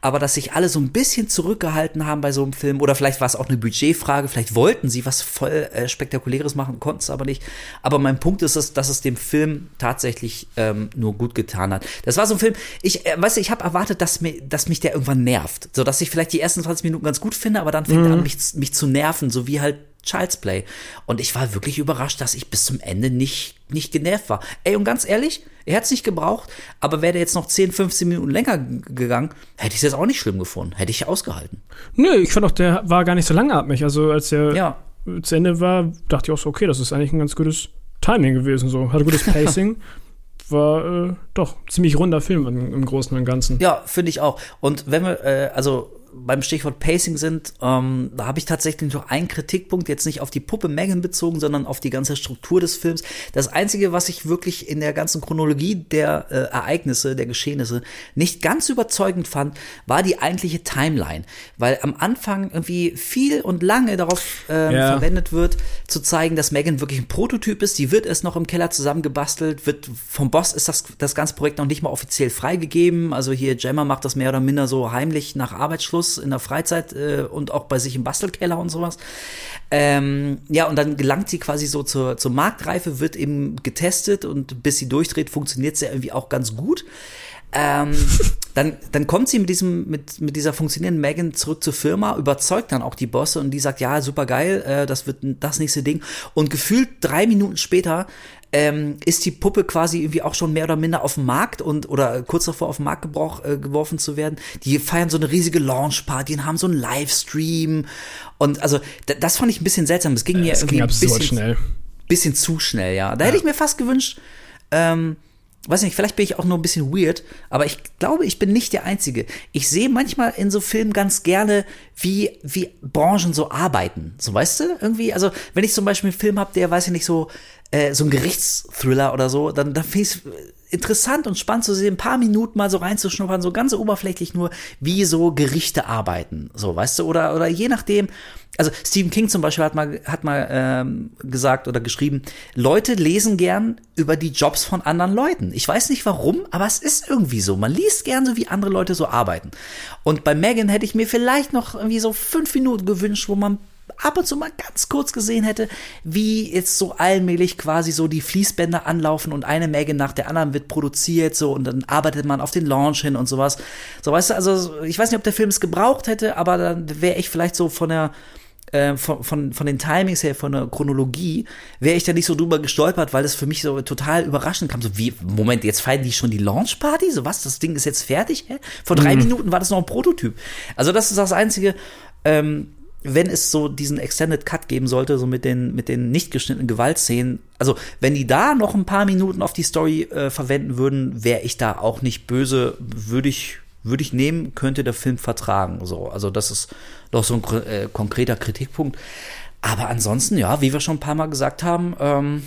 aber dass sich alle so ein bisschen zurückgehalten haben bei so einem Film oder vielleicht war es auch eine Budgetfrage, vielleicht wollten sie was voll äh, spektakuläres machen, konnten es aber nicht. Aber mein Punkt ist, es, dass es dem Film tatsächlich ähm, nur gut getan hat. Das war so ein Film, ich äh, weißt du, ich habe erwartet, dass mir dass mich der irgendwann nervt, so dass ich vielleicht die ersten 20 Minuten ganz gut finde, aber dann fängt er an mich mich zu nerven, so wie halt Child's Play. Und ich war wirklich überrascht, dass ich bis zum Ende nicht, nicht genervt war. Ey, und ganz ehrlich, er hat es nicht gebraucht, aber wäre der jetzt noch 10, 15 Minuten länger gegangen, hätte ich es jetzt auch nicht schlimm gefunden. Hätte ich ausgehalten. Nö, ich fand auch, der war gar nicht so langatmig. Also, als der Ja. zu Ende war, dachte ich auch so, okay, das ist eigentlich ein ganz gutes Timing gewesen. So. Hatte gutes Pacing. war äh, doch ziemlich runder Film im, im Großen und Ganzen. Ja, finde ich auch. Und wenn wir, äh, also beim Stichwort Pacing sind, ähm, da habe ich tatsächlich noch einen Kritikpunkt, jetzt nicht auf die Puppe Megan bezogen, sondern auf die ganze Struktur des Films. Das Einzige, was ich wirklich in der ganzen Chronologie der äh, Ereignisse, der Geschehnisse nicht ganz überzeugend fand, war die eigentliche Timeline. Weil am Anfang irgendwie viel und lange darauf ähm, Ja. verwendet wird, zu zeigen, dass Megan wirklich ein Prototyp ist. Die wird es noch im Keller zusammengebastelt, wird vom Boss ist das, das ganze Projekt noch nicht mal offiziell freigegeben. Also hier Gemma macht das mehr oder minder so heimlich nach Arbeitsschluss in der Freizeit äh, und auch bei sich im Bastelkeller und sowas. Ähm, ja, und dann gelangt sie quasi so zur, zur Marktreife, wird eben getestet und bis sie durchdreht, funktioniert sie irgendwie auch ganz gut. Ähm, dann, dann kommt sie mit diesem, mit, mit dieser funktionierenden Megan zurück zur Firma, überzeugt dann auch die Bosse und die sagt, ja, super geil, äh, das wird das nächste Ding. Und gefühlt drei Minuten später ähm, ist die Puppe quasi irgendwie auch schon mehr oder minder auf dem Markt und oder kurz davor auf den Markt gebrauch, äh, geworfen zu werden. Die feiern so eine riesige Launchparty und haben so einen Livestream und also das fand ich ein bisschen seltsam. Das ging mir das irgendwie ging ein bisschen, schnell. bisschen zu schnell, ja. Da hätte ich mir fast gewünscht, ähm, weiß nicht, vielleicht bin ich auch nur ein bisschen weird, aber ich glaube, ich bin nicht der Einzige. Ich sehe manchmal in so Filmen ganz gerne, wie, wie Branchen so arbeiten. So, weißt du, irgendwie, also, wenn ich zum Beispiel einen Film habe, der, weiß ich nicht, so, äh, so ein Gerichtsthriller oder so, dann, dann finde ich es interessant und spannend zu sehen, ein paar Minuten mal so reinzuschnuppern, so ganz oberflächlich nur, wie so Gerichte arbeiten. So, weißt du, oder, oder je nachdem, also Stephen King zum Beispiel hat mal, hat mal ähm, gesagt oder geschrieben, Leute lesen gern über die Jobs von anderen Leuten. Ich weiß nicht warum, aber es ist irgendwie so. Man liest gern so, wie andere Leute so arbeiten. Und bei Megan hätte ich mir vielleicht noch irgendwie so fünf Minuten gewünscht, wo man ab und zu mal ganz kurz gesehen hätte, wie jetzt so allmählich quasi so die Fließbänder anlaufen und eine Megan nach der anderen wird produziert so und dann arbeitet man auf den Launch hin und sowas. So weißt du, also ich weiß nicht, ob der Film es gebraucht hätte, aber dann wäre ich vielleicht so von der äh, von, von, von den Timings her, von der Chronologie, wäre ich da nicht so drüber gestolpert, weil das für mich so total überraschend kam. So wie, Moment, jetzt feiern die schon die Launchparty? So was, das Ding ist jetzt fertig? Hä? Vor drei mhm. Minuten war das noch ein Prototyp. Also das ist das Einzige, ähm, wenn es so diesen Extended Cut geben sollte, so mit den, mit den nicht geschnittenen Gewaltszenen, also wenn die da noch ein paar Minuten auf die Story äh, verwenden würden, wäre ich da auch nicht böse, würde ich, würde ich nehmen, könnte der Film vertragen. So, also das ist doch so ein äh, konkreter Kritikpunkt. Aber ansonsten, ja, wie wir schon ein paar Mal gesagt haben, ähm,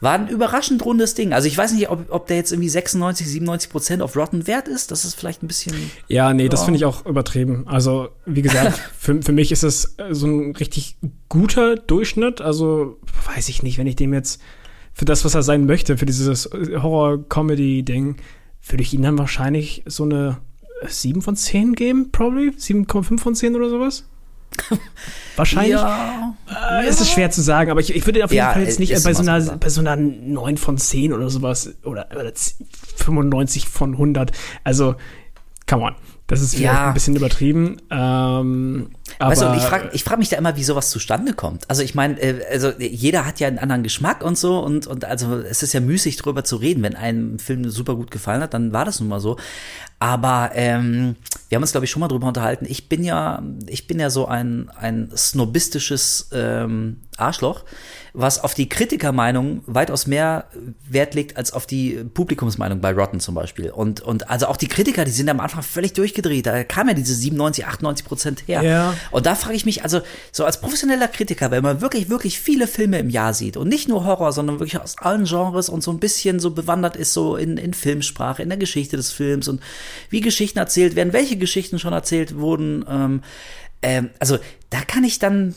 war ein überraschend rundes Ding. Also ich weiß nicht, ob, ob der jetzt irgendwie 96, 97 Prozent auf Rotten wert ist. Das ist vielleicht ein bisschen. Ja, nee, ja. das finde ich auch übertrieben. Also, wie gesagt, für, für mich ist es äh, so ein richtig guter Durchschnitt. Also, weiß ich nicht, wenn ich dem jetzt für das, was er sein möchte, für dieses Horror-Comedy-Ding, würde ich ihm dann wahrscheinlich so eine 7 von 10 geben, probably. 7,5 von 10 oder sowas. Wahrscheinlich. Ja, äh, ja. Es ist schwer zu sagen, aber ich, ich würde auf jeden ja, Fall jetzt nicht bei so, einer, bei so einer 9 von 10 oder sowas oder, oder 95 von 100. Also, come on. Das ist vielleicht ja. ein bisschen übertrieben. Ähm, aber weißt du, ich frage ich frag mich da immer, wie sowas zustande kommt. Also ich meine, äh, also jeder hat ja einen anderen Geschmack und so und, und also es ist ja müßig drüber zu reden. Wenn einem Film super gut gefallen hat, dann war das nun mal so. Aber ähm, wir haben uns, glaube ich, schon mal drüber unterhalten. Ich bin ja, ich bin ja so ein, ein snobistisches ähm, Arschloch was auf die Kritikermeinung weitaus mehr Wert legt als auf die Publikumsmeinung bei Rotten zum Beispiel. Und, und also auch die Kritiker, die sind am Anfang völlig durchgedreht. Da kam ja diese 97, 98 Prozent her. Ja. Und da frage ich mich, also so als professioneller Kritiker, wenn man wirklich, wirklich viele Filme im Jahr sieht und nicht nur Horror, sondern wirklich aus allen Genres und so ein bisschen so bewandert ist, so in, in Filmsprache, in der Geschichte des Films und wie Geschichten erzählt werden, welche Geschichten schon erzählt wurden. Ähm, ähm, also da kann ich dann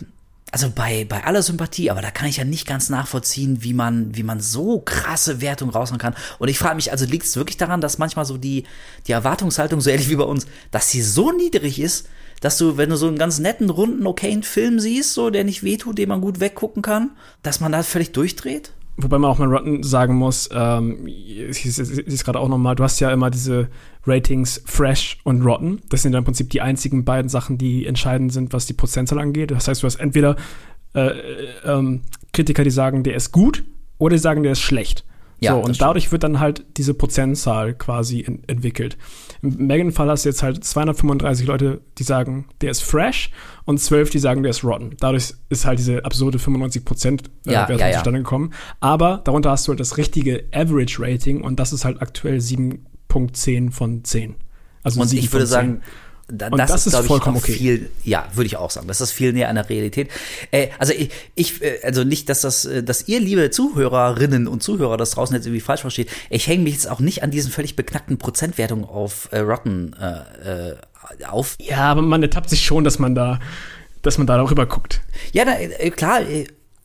also bei, bei aller Sympathie, aber da kann ich ja nicht ganz nachvollziehen, wie man, wie man so krasse Wertung raushauen kann. Und ich frage mich, also liegt es wirklich daran, dass manchmal so die, die Erwartungshaltung, so ähnlich wie bei uns, dass sie so niedrig ist, dass du, wenn du so einen ganz netten, runden, okayen Film siehst, so, der nicht wehtut, den man gut weggucken kann, dass man da völlig durchdreht? Wobei man auch mal Rotten sagen muss, ähm, ich, ich, ich gerade auch noch mal, du hast ja immer diese Ratings Fresh und Rotten. Das sind ja im Prinzip die einzigen beiden Sachen, die entscheidend sind, was die Prozentzahl angeht. Das heißt, du hast entweder äh, äh, ähm, Kritiker, die sagen, der ist gut, oder die sagen, der ist schlecht. Ja, so, und dadurch wird dann halt diese Prozentzahl quasi in, entwickelt. Im Megan-Fall hast du jetzt halt 235 Leute, die sagen, der ist fresh und 12, die sagen, der ist rotten. Dadurch ist halt diese absurde 95 Prozent äh, ja, ja, zustande gekommen. Aber darunter hast du halt das richtige Average-Rating und das ist halt aktuell 7.10 von 10. Also und ich würde sagen, da, das, das, ist, ist glaube ich, okay. viel, ja, würde ich auch sagen. Das ist viel näher an der Realität. Äh, also ich, ich, äh, also nicht, dass das, äh, dass ihr, liebe Zuhörerinnen und Zuhörer, das draußen jetzt irgendwie falsch versteht. Ich hänge mich jetzt auch nicht an diesen völlig beknackten Prozentwertungen auf äh, Rotten äh, äh auf. Ja, aber man ertappt sich schon, dass man da, dass man da darüber guckt. Ja, da, klar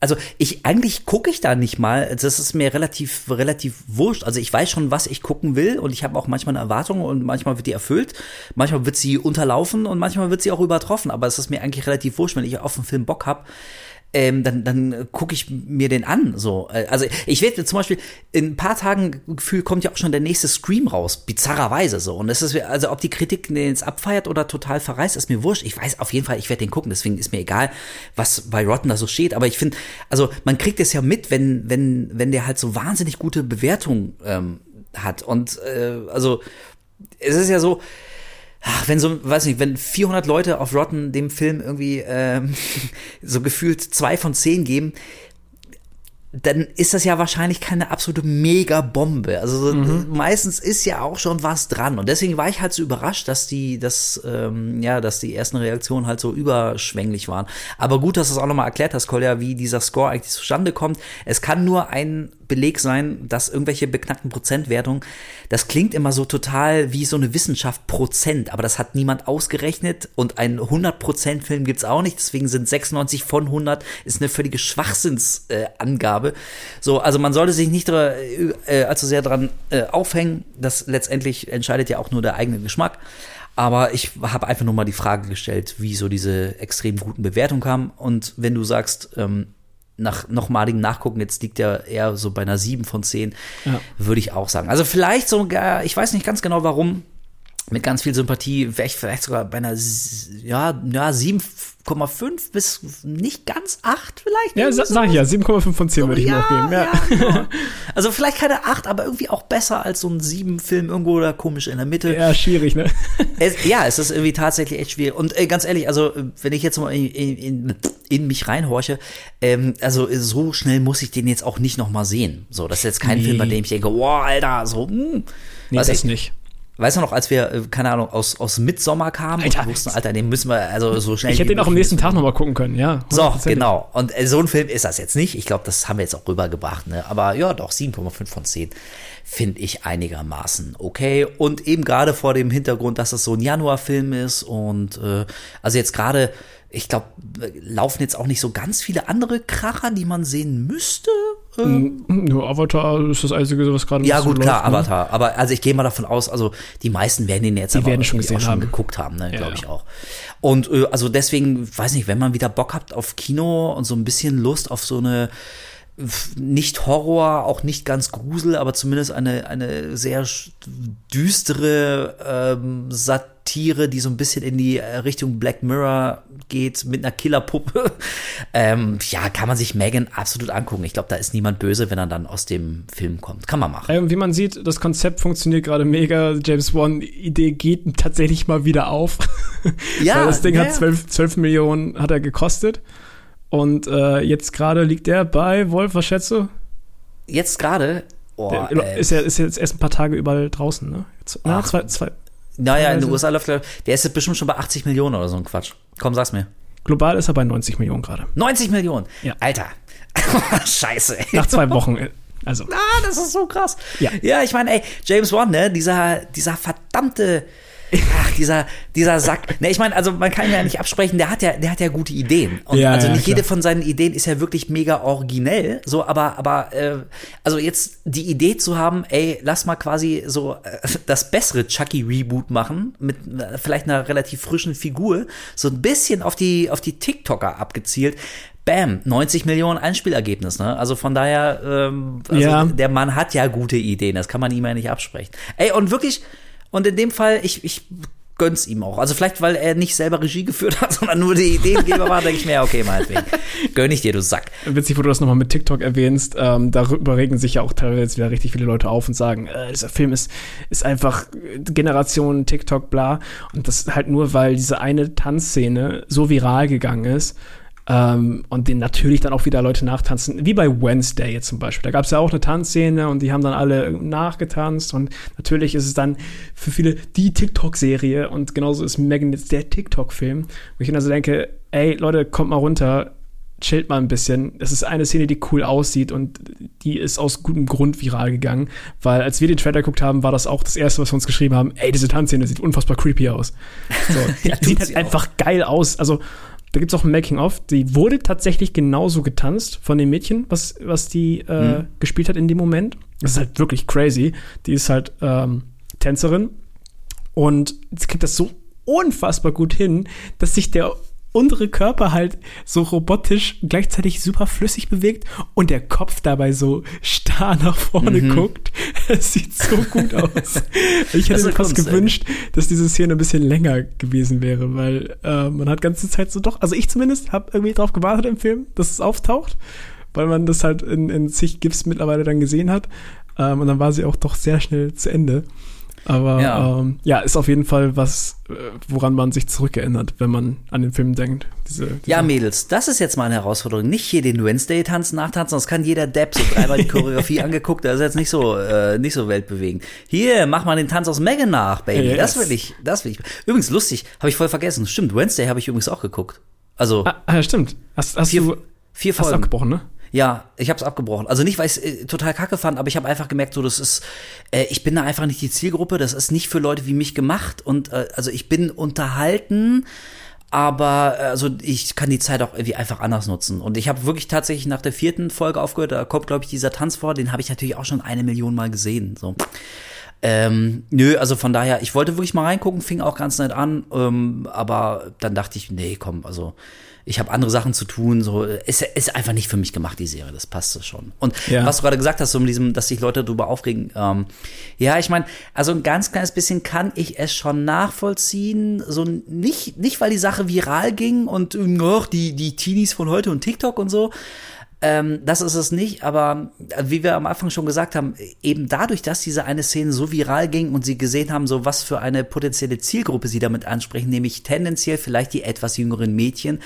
also ich eigentlich gucke ich da nicht mal. Das ist mir relativ relativ wurscht. Also ich weiß schon, was ich gucken will und ich habe auch manchmal eine Erwartung und manchmal wird die erfüllt, manchmal wird sie unterlaufen und manchmal wird sie auch übertroffen. Aber es ist mir eigentlich relativ wurscht, wenn ich auf einen Film Bock habe. Ähm, dann, dann gucke ich mir den an. So, Äh, also ich werde zum Beispiel in ein paar Tagen Gefühl kommt ja auch schon der nächste Scream raus, bizarrerweise so. Und das ist also ob die Kritik den jetzt abfeiert oder total verreißt, ist mir wurscht. Ich weiß auf jeden Fall, ich werde den gucken. Deswegen ist mir egal, was bei Rotten da so steht. Aber ich finde, also man kriegt es ja mit, wenn wenn wenn der halt so wahnsinnig gute Bewertungen ähm, hat. Und äh, also es ist ja so, ach, wenn so, weiß nicht, wenn 400 Leute auf Rotten dem Film irgendwie ähm, so gefühlt zwei von zehn geben, dann ist das ja wahrscheinlich keine absolute Mega-Bombe. Also mhm. meistens ist ja auch schon was dran. Und deswegen war ich halt so überrascht, dass die, dass, ähm, ja, dass die ersten Reaktionen halt so überschwänglich waren. Aber gut, dass du es auch nochmal erklärt hast, Kolja, wie dieser Score eigentlich zustande kommt. Es kann nur ein Beleg sein, dass irgendwelche beknackten Prozentwertungen, das klingt immer so total wie so eine Wissenschaft Prozent, aber das hat niemand ausgerechnet und ein 100% Film gibt's auch nicht, deswegen sind 96 von 100 ist eine völlige Schwachsinnsangabe. Äh, so, also man sollte sich nicht äh, äh, allzu sehr dran äh, aufhängen, das letztendlich entscheidet ja auch nur der eigene Geschmack. Aber ich habe einfach nur mal die Frage gestellt, wie so diese extrem guten Bewertungen kamen. Und wenn du sagst, ähm, nach nochmaligem Nachgucken, jetzt liegt er eher so bei einer 7 von 10, ja. würde ich auch sagen. Also vielleicht sogar, ich weiß nicht ganz genau warum, mit ganz viel Sympathie wäre ich vielleicht sogar bei einer ja, ja 7,5 bis nicht ganz 8 vielleicht. Ja, sa sag ich ja, 7,5 von 10 würde ich ja, noch geben. Ja. ja genau. Also vielleicht keine 8, aber irgendwie auch besser als so ein 7-Film irgendwo da komisch in der Mitte. Ja, schwierig, ne? Es, ja, es ist irgendwie tatsächlich echt schwierig. Und äh, ganz ehrlich, also wenn ich jetzt mal in, in, in mich reinhorche, ähm, also so schnell muss ich den jetzt auch nicht noch mal sehen. So, das ist jetzt kein nee. Film, bei dem ich denke, wow, Alter, so, mh. Hm. Nee, das ich, nicht. Weißt du noch, als wir, äh, keine Ahnung, aus, aus Midsommer kamen Alter, und wussten, Alter, den müssen wir also so schnell. Ich hätte den auch am nächsten Tag nochmal gucken können, ja. So, genau. Und äh, so ein Film ist das jetzt nicht. Ich glaube, das haben wir jetzt auch rübergebracht, ne? Aber ja, doch, 7,5 von 10 finde ich einigermaßen okay. Und eben gerade vor dem Hintergrund, dass das so ein Januarfilm ist und äh, also jetzt gerade ich glaube, laufen jetzt auch nicht so ganz viele andere Kracher, die man sehen müsste. Ähm. Nur Avatar ist das Einzige, was gerade Ja, gut, klar, läuft, ne? Avatar. Aber also ich gehe mal davon aus, also die meisten werden den jetzt die aber werden schon gesehen auch schon haben. geguckt haben, ne, ja, glaube ich ja. auch. Und äh, also deswegen, weiß nicht, wenn man wieder Bock habt auf Kino und so ein bisschen Lust auf so eine nicht Horror, auch nicht ganz Grusel, aber zumindest eine, eine sehr düstere ähm, Satire, die so ein bisschen in die äh, Richtung Black Mirror geht, mit einer Killerpuppe. ähm, ja, kann man sich Megan absolut angucken. Ich glaube, da ist niemand böse, wenn er dann aus dem Film kommt. Kann man machen. Ähm, wie man sieht, das Konzept funktioniert gerade mega. James Wan-Idee geht tatsächlich mal wieder auf. Ja. Weil das Ding ja. hat 12, 12 Millionen hat er gekostet. Und äh, jetzt gerade liegt der bei Wolf, was schätzt du? Jetzt gerade? Oh, ist ja ist jetzt erst ein paar Tage überall draußen, ne? Jetzt, na, zwei, zwei. Naja, in den USA läuft der ist jetzt bestimmt schon bei 80 Millionen oder so ein Quatsch. Komm, sag's mir. Global ist er bei 90 Millionen gerade. 90 Millionen? Ja. Alter. Scheiße. Ey. Nach zwei Wochen. Äh, also. Ah, das ist so krass. Ja. Ja, ich meine, ey, James Wan, ne, dieser, dieser verdammte Ach, dieser, dieser Sack. Ne, ich meine, also man kann ihn ja nicht absprechen, der hat ja, der hat ja gute Ideen. Und ja, also ja, nicht klar. jede von seinen Ideen ist ja wirklich mega originell. So, aber, aber äh, also jetzt die Idee zu haben, ey, lass mal quasi so äh, das bessere Chucky-Reboot machen, mit äh, vielleicht einer relativ frischen Figur, so ein bisschen auf die, auf die TikToker abgezielt. Bam, 90 Millionen Einspielergebnis, ne? Also von daher, ähm, also Ja. der Mann hat ja gute Ideen, das kann man ihm ja nicht absprechen. Ey, und wirklich, und in dem Fall, ich, ich gönn's ihm auch. Also vielleicht, weil er nicht selber Regie geführt hat, sondern nur die Ideengeber war, denke ich mir, okay, meinetwegen. Gönn ich dir, du Sack. Witzig, wo du das nochmal mit TikTok erwähnst, ähm, darüber regen sich ja auch teilweise wieder richtig viele Leute auf und sagen, äh, dieser Film ist, ist einfach Generation TikTok, bla. Und das halt nur, weil diese eine Tanzszene so viral gegangen ist. Ähm, und den natürlich dann auch wieder Leute nachtanzen, wie bei Wednesday jetzt zum Beispiel. Da gab es ja auch eine Tanzszene und die haben dann alle nachgetanzt und natürlich ist es dann für viele die TikTok-Serie und genauso ist Megan jetzt der TikTok-Film, wo ich mir also denke, ey Leute, kommt mal runter, chillt mal ein bisschen. Das ist eine Szene, die cool aussieht und die ist aus gutem Grund viral gegangen, weil als wir den Trailer geguckt haben, war das auch das erste, was wir uns geschrieben haben. Ey, diese Tanzszene sieht unfassbar creepy aus. So, Ja, sieht halt einfach geil aus. Also da gibt's auch ein Making-of. Die wurde tatsächlich genauso getanzt von dem Mädchen, was, was die äh, Mhm. gespielt hat in dem Moment. Das ist halt wirklich crazy. Die ist halt ähm, Tänzerin und sie kriegt das so unfassbar gut hin, dass sich der untere Körper halt so robotisch gleichzeitig super flüssig bewegt und der Kopf dabei so starr nach vorne mhm. guckt. Es sieht so gut aus. Ich hätte mir fast gewünscht, ey. dass diese Szene ein bisschen länger gewesen wäre, weil äh, man hat ganze Zeit so doch, also ich zumindest habe irgendwie drauf gewartet im Film, dass es auftaucht, weil man das halt in, in zig GIFs mittlerweile dann gesehen hat. Ähm, und dann war sie auch doch sehr schnell zu Ende. Aber ja. Ähm, ja, ist auf jeden Fall was, äh, woran man sich zurückerinnert, wenn man an den Film denkt. Diese, diese ja, Mädels, das ist jetzt mal eine Herausforderung. Nicht hier den Wednesday-Tanz nachtanzen, sonst kann jeder Depp so dreimal die Choreografie angeguckt, das ist jetzt nicht so, äh, nicht so weltbewegend. Hier, mach mal den Tanz aus Megan nach, Baby. Yes. Das will ich, das will ich. Übrigens, lustig, habe ich voll vergessen. Stimmt, Wednesday habe ich übrigens auch geguckt. Also. Ah, ah stimmt. Hast, hast vier, du vier Folgen. Hast abgebrochen, ne? Ja, ich habe es abgebrochen. Also nicht, weil ich es äh, total kacke fand, aber ich habe einfach gemerkt, so das ist, äh, ich bin da einfach nicht die Zielgruppe. Das ist nicht für Leute wie mich gemacht. Und äh, also ich bin unterhalten, aber äh, also ich kann die Zeit auch irgendwie einfach anders nutzen. Und ich habe wirklich tatsächlich nach der vierten Folge aufgehört. Da kommt glaube ich dieser Tanz vor. Den habe ich natürlich auch schon eine Million Mal gesehen. So. Ähm, nö, also von daher, ich wollte wirklich mal reingucken, fing auch ganz nett an, ähm, aber dann dachte ich, nee, komm, also ich habe andere Sachen zu tun, so ist, ist einfach nicht für mich gemacht, die Serie, das passt schon. Und ja. was du gerade gesagt hast, so um diesem, dass sich Leute darüber aufregen, ähm, ja, ich meine, also ein ganz kleines bisschen kann ich es schon nachvollziehen, so nicht, nicht weil die Sache viral ging und noch die, die Teenies von heute und TikTok und so, ähm, das ist es nicht, aber äh, wie wir am Anfang schon gesagt haben, eben dadurch, dass diese eine Szene so viral ging und sie gesehen haben, so was für eine potenzielle Zielgruppe sie damit ansprechen, nämlich tendenziell vielleicht die etwas jüngeren Mädchen,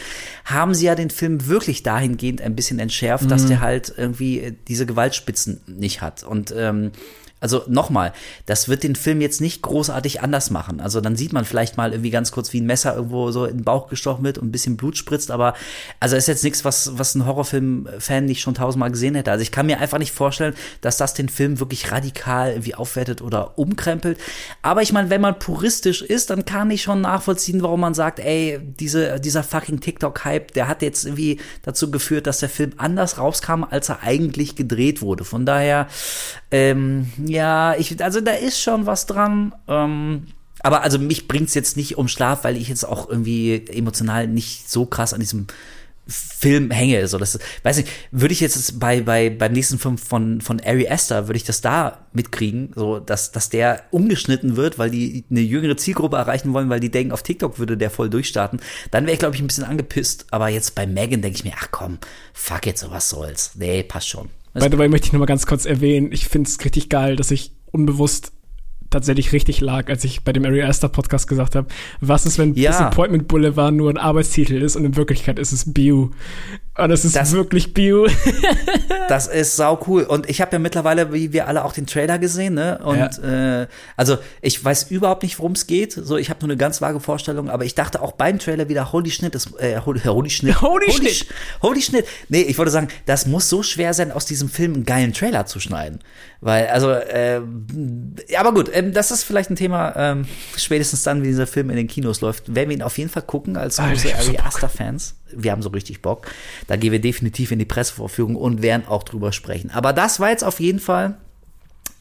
haben sie ja den Film wirklich dahingehend ein bisschen entschärft, mhm. dass der halt irgendwie äh, diese Gewaltspitzen nicht hat. Und ähm, also nochmal, das wird den Film jetzt nicht großartig anders machen. Also dann sieht man vielleicht mal irgendwie ganz kurz, wie ein Messer irgendwo so in den Bauch gestochen wird und ein bisschen Blut spritzt, aber also ist jetzt nichts, was, was ein Horrorfilm-Fan nicht schon tausendmal gesehen hätte. Also ich kann mir einfach nicht vorstellen, dass das den Film wirklich radikal irgendwie aufwertet oder umkrempelt. Aber ich meine, wenn man puristisch ist, dann kann ich schon nachvollziehen, warum man sagt, ey, diese, dieser fucking TikTok-Hype, der hat jetzt irgendwie dazu geführt, dass der Film anders rauskam, als er eigentlich gedreht wurde. Von daher, ähm, ja, ich, also da ist schon was dran. Ähm, aber also mich bringt's jetzt nicht um Schlaf, weil ich jetzt auch irgendwie emotional nicht so krass an diesem Film hänge. So, das, weiß nicht, würde ich jetzt bei, bei, beim nächsten Film von, von Ari Aster, würde ich das da mitkriegen, so, dass, dass der umgeschnitten wird, weil die eine jüngere Zielgruppe erreichen wollen, weil die denken, auf TikTok würde der voll durchstarten. Dann wäre ich, glaube ich, ein bisschen angepisst. Aber jetzt bei Megan denke ich mir, ach komm, fuck jetzt, so was soll's. Nee, passt schon. By the way möchte ich noch mal ganz kurz erwähnen, ich finde es richtig geil, dass ich unbewusst tatsächlich richtig lag, als ich bei dem Ari Aster Podcast gesagt habe, was ist, wenn ja. Disappointment Boulevard nur ein Arbeitstitel ist und in Wirklichkeit ist es Bio. Und das ist das, wirklich Bio. das ist sau cool. Und ich habe ja mittlerweile, wie wir alle, auch den Trailer gesehen, ne? Und ja. äh, also ich weiß überhaupt nicht, worum es geht. So, ich habe nur eine ganz vage Vorstellung, aber ich dachte auch beim Trailer wieder, holy Schnitt, das, äh, holy, holy Schnitt. Holy, holy Schnitt. Holy Schnitt. Nee, ich wollte sagen, das muss so schwer sein, aus diesem Film einen geilen Trailer zu schneiden. Weil, also, äh, aber gut, ähm, das ist vielleicht ein Thema, ähm, spätestens dann, wie dieser Film in den Kinos läuft, werden wir ihn auf jeden Fall gucken als große Ari Aster-Fans. Wir haben so richtig Bock. Da gehen wir definitiv in die Pressevorführung und werden auch drüber sprechen. Aber das war jetzt auf jeden Fall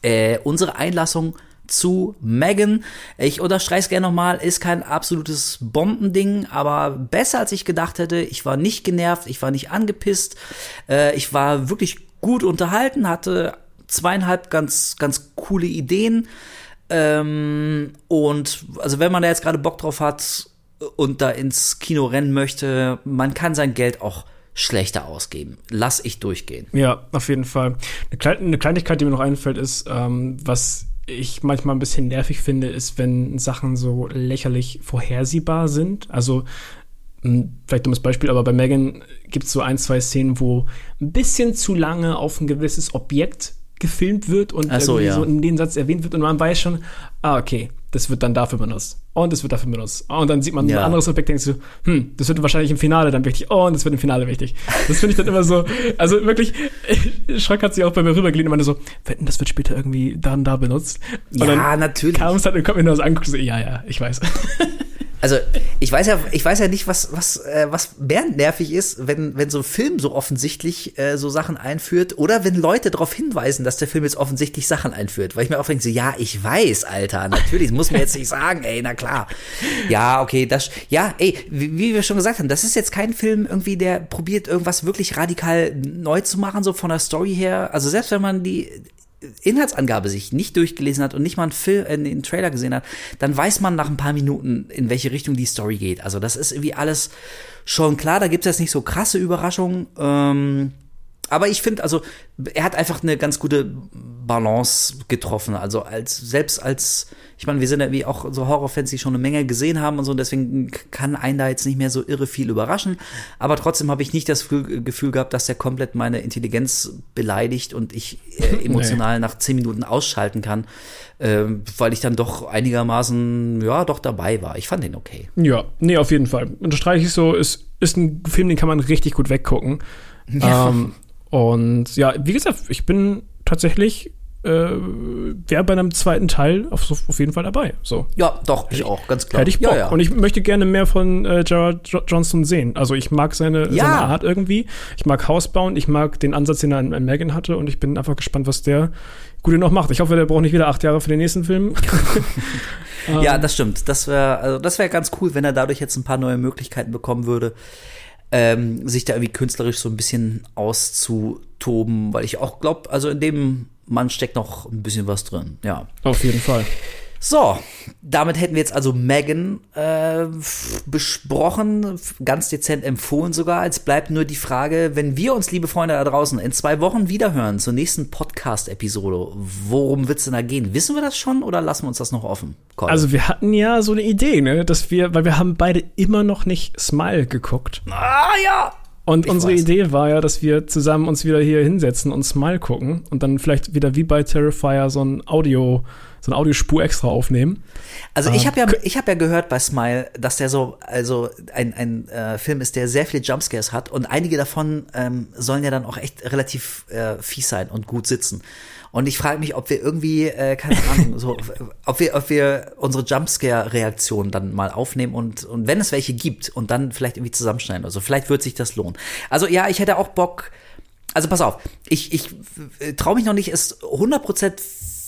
äh, unsere Einlassung zu Megan. Ich unterstreiche es gerne nochmal, ist kein absolutes Bombending, aber besser als ich gedacht hätte. Ich war nicht genervt, ich war nicht angepisst, äh, ich war wirklich gut unterhalten, hatte zweieinhalb ganz, ganz coole Ideen. Ähm, und also wenn man da jetzt gerade Bock drauf hat und da ins Kino rennen möchte, man kann sein Geld auch schlechter ausgeben. Lass ich durchgehen. Ja, auf jeden Fall. Eine, Klein eine Kleinigkeit, die mir noch einfällt, ist, ähm, was ich manchmal ein bisschen nervig finde, ist, wenn Sachen so lächerlich vorhersehbar sind. Also vielleicht dummes Beispiel, aber bei Megan gibt es so ein, zwei Szenen, wo ein bisschen zu lange auf ein gewisses Objekt gefilmt wird und so, ja. so in den Satz erwähnt wird und man weiß schon, ah, okay, das wird dann dafür benutzt. Und das wird dafür benutzt. Und dann sieht man ja. ein anderes Objekt, denkt so, hm, das wird wahrscheinlich im Finale dann wichtig. Oh, und das wird im Finale wichtig. Das finde ich dann immer so, also wirklich, Schröck hat sich auch bei mir rübergelehnt und meinte so, wetten, das wird später irgendwie dann da benutzt. Und ja, natürlich. Kam es halt und kommt mir nur so angucken, so, ja, ja, ich weiß. Also ich weiß ja, ich weiß ja nicht, was was äh, was mehr nervig ist, wenn wenn so ein Film so offensichtlich äh, so Sachen einführt oder wenn Leute darauf hinweisen, dass der Film jetzt offensichtlich Sachen einführt, weil ich mir auch denke, so, ja, ich weiß, Alter, natürlich muss mir jetzt nicht sagen, ey, na klar, ja, okay, das, ja, ey, wie, wie wir schon gesagt haben, das ist jetzt kein Film irgendwie, der probiert irgendwas wirklich radikal neu zu machen, so von der Story her. Also selbst wenn man die Inhaltsangabe sich nicht durchgelesen hat und nicht mal einen, Film, äh, einen Trailer gesehen hat, dann weiß man nach ein paar Minuten, in welche Richtung die Story geht. Also das ist irgendwie alles schon klar. Da gibt es jetzt nicht so krasse Überraschungen. Ähm, aber ich finde, also er hat einfach eine ganz gute Balance getroffen. Also als selbst als, ich meine, wir sind ja wie auch so Horrorfans, die schon eine Menge gesehen haben und so, und deswegen kann einen da jetzt nicht mehr so irre viel überraschen. Aber trotzdem habe ich nicht das Gefühl gehabt, dass er komplett meine Intelligenz beleidigt und ich äh, emotional nee. nach zehn Minuten ausschalten kann, äh, weil ich dann doch einigermaßen, ja, doch dabei war. Ich fand den okay. Ja, nee, auf jeden Fall. Unterstreiche ich so, ist, ist ein Film, den kann man richtig gut weggucken. Ja. Ähm, und ja, wie gesagt, ich bin tatsächlich äh, wäre bei einem zweiten Teil auf, auf, jeden Fall dabei. So. Ja, doch, ich auch, ganz klar. Hätte ich Bock. Ja, ja. Und ich möchte gerne mehr von äh, Gerard Johnson sehen. Also ich mag seine, ja. seine Art irgendwie. Ich mag Hausbauen, ich mag den Ansatz, den er in, in Megan hatte und ich bin einfach gespannt, was der Gute noch macht. Ich hoffe, der braucht nicht wieder acht Jahre für den nächsten Film. ja, das stimmt. Das wäre also das wäre ganz cool, wenn er dadurch jetzt ein paar neue Möglichkeiten bekommen würde ähm, sich da irgendwie künstlerisch so ein bisschen auszutoben, weil ich auch glaube, also in dem Mann steckt noch ein bisschen was drin, ja. Auf jeden Fall. So, damit hätten wir jetzt also Megan äh, besprochen, ganz dezent empfohlen sogar. Jetzt bleibt nur die Frage, wenn wir uns, liebe Freunde da draußen, in zwei Wochen wiederhören zur nächsten Podcast-Episode, worum wird's denn da gehen? Wissen wir das schon oder lassen wir uns das noch offen? Colin? Also wir hatten ja so eine Idee, ne, dass wir, weil wir haben beide immer noch nicht Smile geguckt. Ah ja, und ich unsere weiß. Idee war ja, dass wir zusammen uns wieder hier hinsetzen und Smile gucken und dann vielleicht wieder wie bei Terrifier so ein Audio so eine Audiospur extra aufnehmen. Also ich habe ja, ich habe ja gehört bei Smile, dass der so, also ein, ein äh, Film ist, der sehr viele Jumpscares hat und einige davon ähm, sollen ja dann auch echt relativ äh, fies sein und gut sitzen. Und ich frage mich, ob wir irgendwie, äh, keine Ahnung, so, ob wir, ob wir unsere Jumpscare-Reaktion dann mal aufnehmen und, und wenn es welche gibt und dann vielleicht irgendwie zusammenschneiden. Also vielleicht wird sich das lohnen. Also ja, ich hätte auch Bock. Also pass auf, ich, ich äh, traue mich noch nicht, es 100%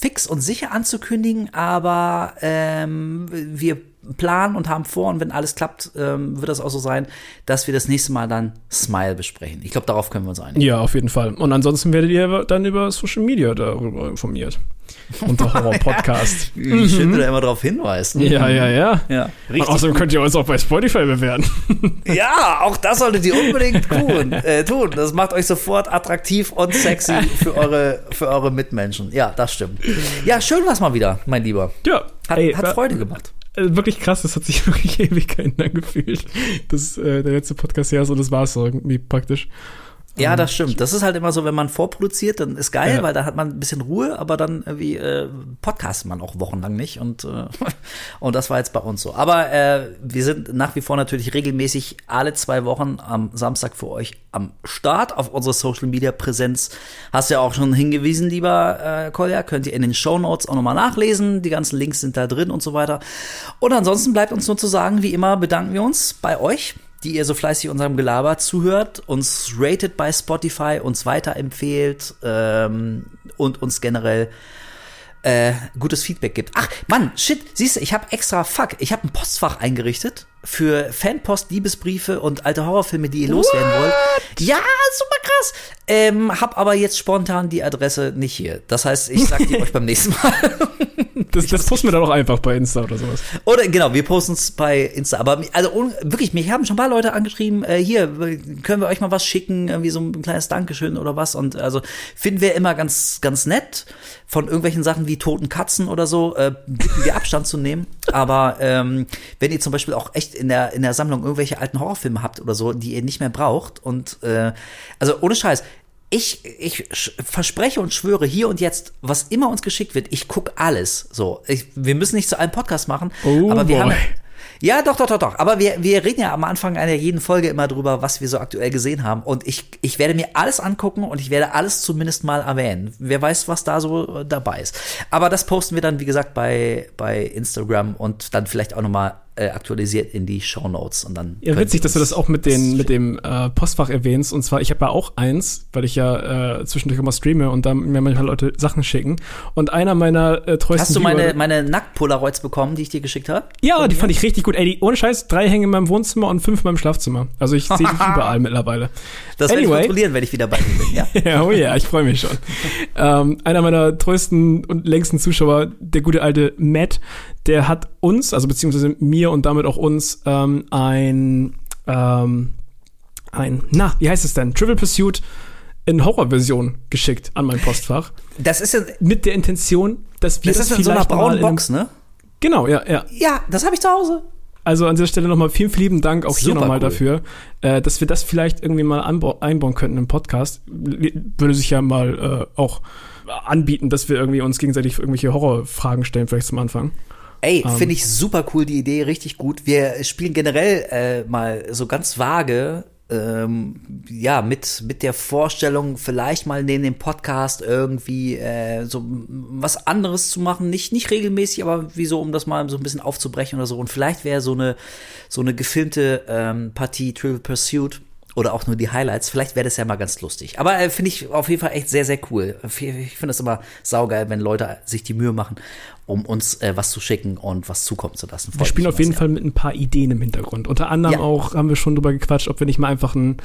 fix und sicher anzukündigen, aber ähm, wir planen und haben vor und wenn alles klappt, ähm, wird das auch so sein, dass wir das nächste Mal dann Smile besprechen. Ich glaube, darauf können wir uns einigen. Ja, auf jeden Fall. Und ansonsten werdet ihr dann über Social Media darüber informiert. Unter Horror Podcast. Wie schön mhm. du da immer darauf hinweist. Ja, ja, ja. ja richtig. Und außerdem könnt ihr uns auch bei Spotify bewerten. ja, auch das solltet ihr unbedingt tun. Äh, tun. Das macht euch sofort attraktiv und sexy für eure, für eure Mitmenschen. Ja, das stimmt. Ja, schön war's mal wieder, mein Lieber. Ja. Hat, ey, hat Freude gemacht. Äh, wirklich krass, das hat sich wirklich Ewigkeiten angefühlt. Das äh, der letzte Podcast ist und das war es irgendwie praktisch. Ja, das stimmt. Das ist halt immer so, wenn man vorproduziert, dann ist geil, ja. weil da hat man ein bisschen Ruhe, aber dann irgendwie äh, podcastet man auch wochenlang nicht und äh, und das war jetzt bei uns so. Aber äh, wir sind nach wie vor natürlich regelmäßig alle zwei Wochen am Samstag für euch am Start auf unsere Social Media Präsenz. Hast du ja auch schon hingewiesen, lieber äh, Kolja, könnt ihr in den Show Notes auch nochmal nachlesen. Die ganzen Links sind da drin und so weiter. Und ansonsten bleibt uns nur zu sagen, wie immer bedanken wir uns bei euch die ihr so fleißig unserem Gelaber zuhört, uns ratet bei Spotify, uns weiterempfehlt ähm, und uns generell äh, gutes Feedback gibt. Ach, Mann, shit, siehst du, ich habe extra, fuck, ich habe ein Postfach eingerichtet für Fanpost, Liebesbriefe und alte Horrorfilme, die ihr loswerden What? wollt. Ja, super krass. Ähm, hab aber jetzt spontan die Adresse nicht hier. Das heißt, ich sag die euch beim nächsten Mal. das, das posten wir dann auch einfach bei Insta oder sowas. Oder genau, wir posten es bei Insta. Aber also wirklich, mich haben schon ein paar Leute angeschrieben, äh, hier, können wir euch mal was schicken, irgendwie so ein kleines Dankeschön oder was. Und also finden wir immer ganz, ganz nett von irgendwelchen Sachen wie toten Katzen oder so, äh, bitten wir Abstand zu nehmen. Aber ähm, wenn ihr zum Beispiel auch echt in der, in der Sammlung irgendwelche alten Horrorfilme habt oder so, die ihr nicht mehr braucht und äh, also ohne Scheiß, ich, ich verspreche und schwöre hier und jetzt, was immer uns geschickt wird, ich guck alles. So, ich, wir müssen nicht zu einem Podcast machen, oh aber wir boy. haben ja, doch, doch, doch, doch. Aber wir, wir reden ja am Anfang einer jeden Folge immer drüber, was wir so aktuell gesehen haben. Und ich, ich werde mir alles angucken und ich werde alles zumindest mal erwähnen. Wer weiß, was da so dabei ist. Aber das posten wir dann, wie gesagt, bei, bei Instagram und dann vielleicht auch nochmal äh, aktualisiert in die Show Notes und dann. Ja, witzig, dass du das auch mit, den, mit dem äh, Postfach erwähnst. Und zwar, ich habe ja auch eins, weil ich ja äh, zwischendurch immer streame und da mir manchmal Leute Sachen schicken. Und einer meiner äh, treuesten Hast du meine, Viewer- meine Nackt-Polaroids bekommen, die ich dir geschickt habe? Ja, die fand ich richtig gut. Ey, die, ohne Scheiß, drei hängen in meinem Wohnzimmer und fünf in meinem Schlafzimmer. Also ich sehe dich überall mittlerweile. Das werde ich Anyway. kontrollieren, wenn ich wieder bei dir bin, ja. Ja, oh ja, ich freue mich schon. ähm, einer meiner treuesten und längsten Zuschauer, der gute alte Matt, der hat uns, also beziehungsweise mir und damit auch uns, ähm, ein, ähm, ein, na, wie heißt es denn? Trivial Pursuit in Horrorversion geschickt an mein Postfach. Das ist ja, Mit der Intention, dass wir das das, ist in so einer braunen Box, ne? Genau, ja, ja. Ja, das habe ich zu Hause. Also an dieser Stelle nochmal vielen, vielen lieben Dank auch hier Super nochmal cool. dafür, äh, dass wir das vielleicht irgendwie mal einbauen könnten im Podcast. Würde sich ja mal äh, auch anbieten, dass wir irgendwie uns gegenseitig irgendwelche Horrorfragen stellen, vielleicht zum Anfang. Ey, Ähm. finde ich super cool, die Idee, richtig gut. Wir spielen generell äh, mal so ganz vage, ähm, ja, mit, mit der Vorstellung, vielleicht mal neben dem Podcast irgendwie äh, so was anderes zu machen. Nicht, nicht regelmäßig, aber wieso, um das mal so ein bisschen aufzubrechen oder so. Und vielleicht wäre so eine, so eine gefilmte ähm, Partie Trivial Pursuit oder auch nur die Highlights. Vielleicht wäre das ja mal ganz lustig. Aber äh, finde ich auf jeden Fall echt sehr, sehr cool. Ich finde es immer saugeil, wenn Leute sich die Mühe machen, um uns äh, was zu schicken und was zukommen zu lassen. Wir Freut spielen mich auf jeden Fall mit ein paar Ideen im Hintergrund. Unter anderem Ja. auch haben wir schon drüber gequatscht, ob wir nicht mal einfach einen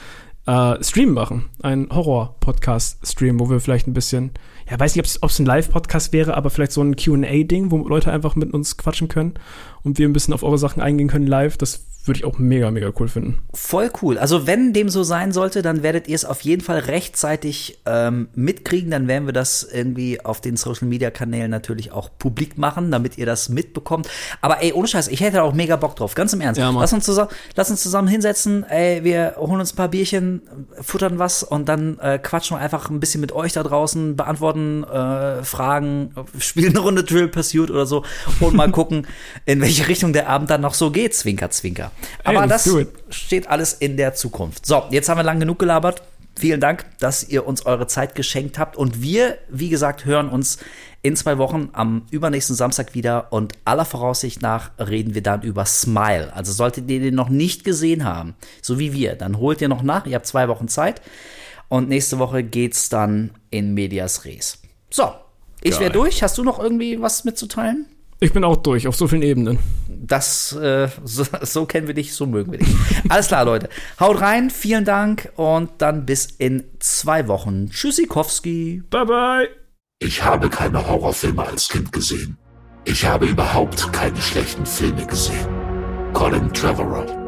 äh, Stream machen. Einen Horror-Podcast-Stream, wo wir vielleicht ein bisschen, ja, weiß nicht, ob es ein Live-Podcast wäre, aber vielleicht so ein QA-Ding, wo Leute einfach mit uns quatschen können und wir ein bisschen auf eure Sachen eingehen können live. Das würde ich auch mega, mega cool finden. Voll cool. Also wenn dem so sein sollte, dann werdet ihr es auf jeden Fall rechtzeitig ähm, mitkriegen. Dann werden wir das irgendwie auf den Social Media Kanälen natürlich auch publik machen, damit ihr das mitbekommt. Aber ey, ohne Scheiß, ich hätte auch mega Bock drauf. Ganz im Ernst. Ja, lass uns zusammen, lass uns zusammen hinsetzen. Ey, wir holen uns ein paar Bierchen, futtern was und dann äh, quatschen wir einfach ein bisschen mit euch da draußen, beantworten äh, Fragen, spielen eine Runde Drill Pursuit oder so und mal gucken, in welche Richtung der Abend dann noch so geht. Zwinker, zwinker. Aber Ey, das steht alles in der Zukunft. So, jetzt haben wir lang genug gelabert. Vielen Dank, dass ihr uns eure Zeit geschenkt habt. Und wir, wie gesagt, hören uns in zwei Wochen am übernächsten Samstag wieder. Und aller Voraussicht nach reden wir dann über Smile. Also solltet ihr den noch nicht gesehen haben, so wie wir, dann holt ihr noch nach. Ihr habt zwei Wochen Zeit. Und nächste Woche geht's dann in Medias Res. So, ich wäre durch. Hast du noch irgendwie was mitzuteilen? Ich bin auch durch, auf so vielen Ebenen. Das, äh, so, so kennen wir dich, so mögen wir dich. Alles klar, Leute. Haut rein, vielen Dank und dann bis in zwei Wochen. Tschüssikowski. Bye, bye. Ich habe keine Horrorfilme als Kind gesehen. Ich habe überhaupt keine schlechten Filme gesehen. Colin Trevorrow.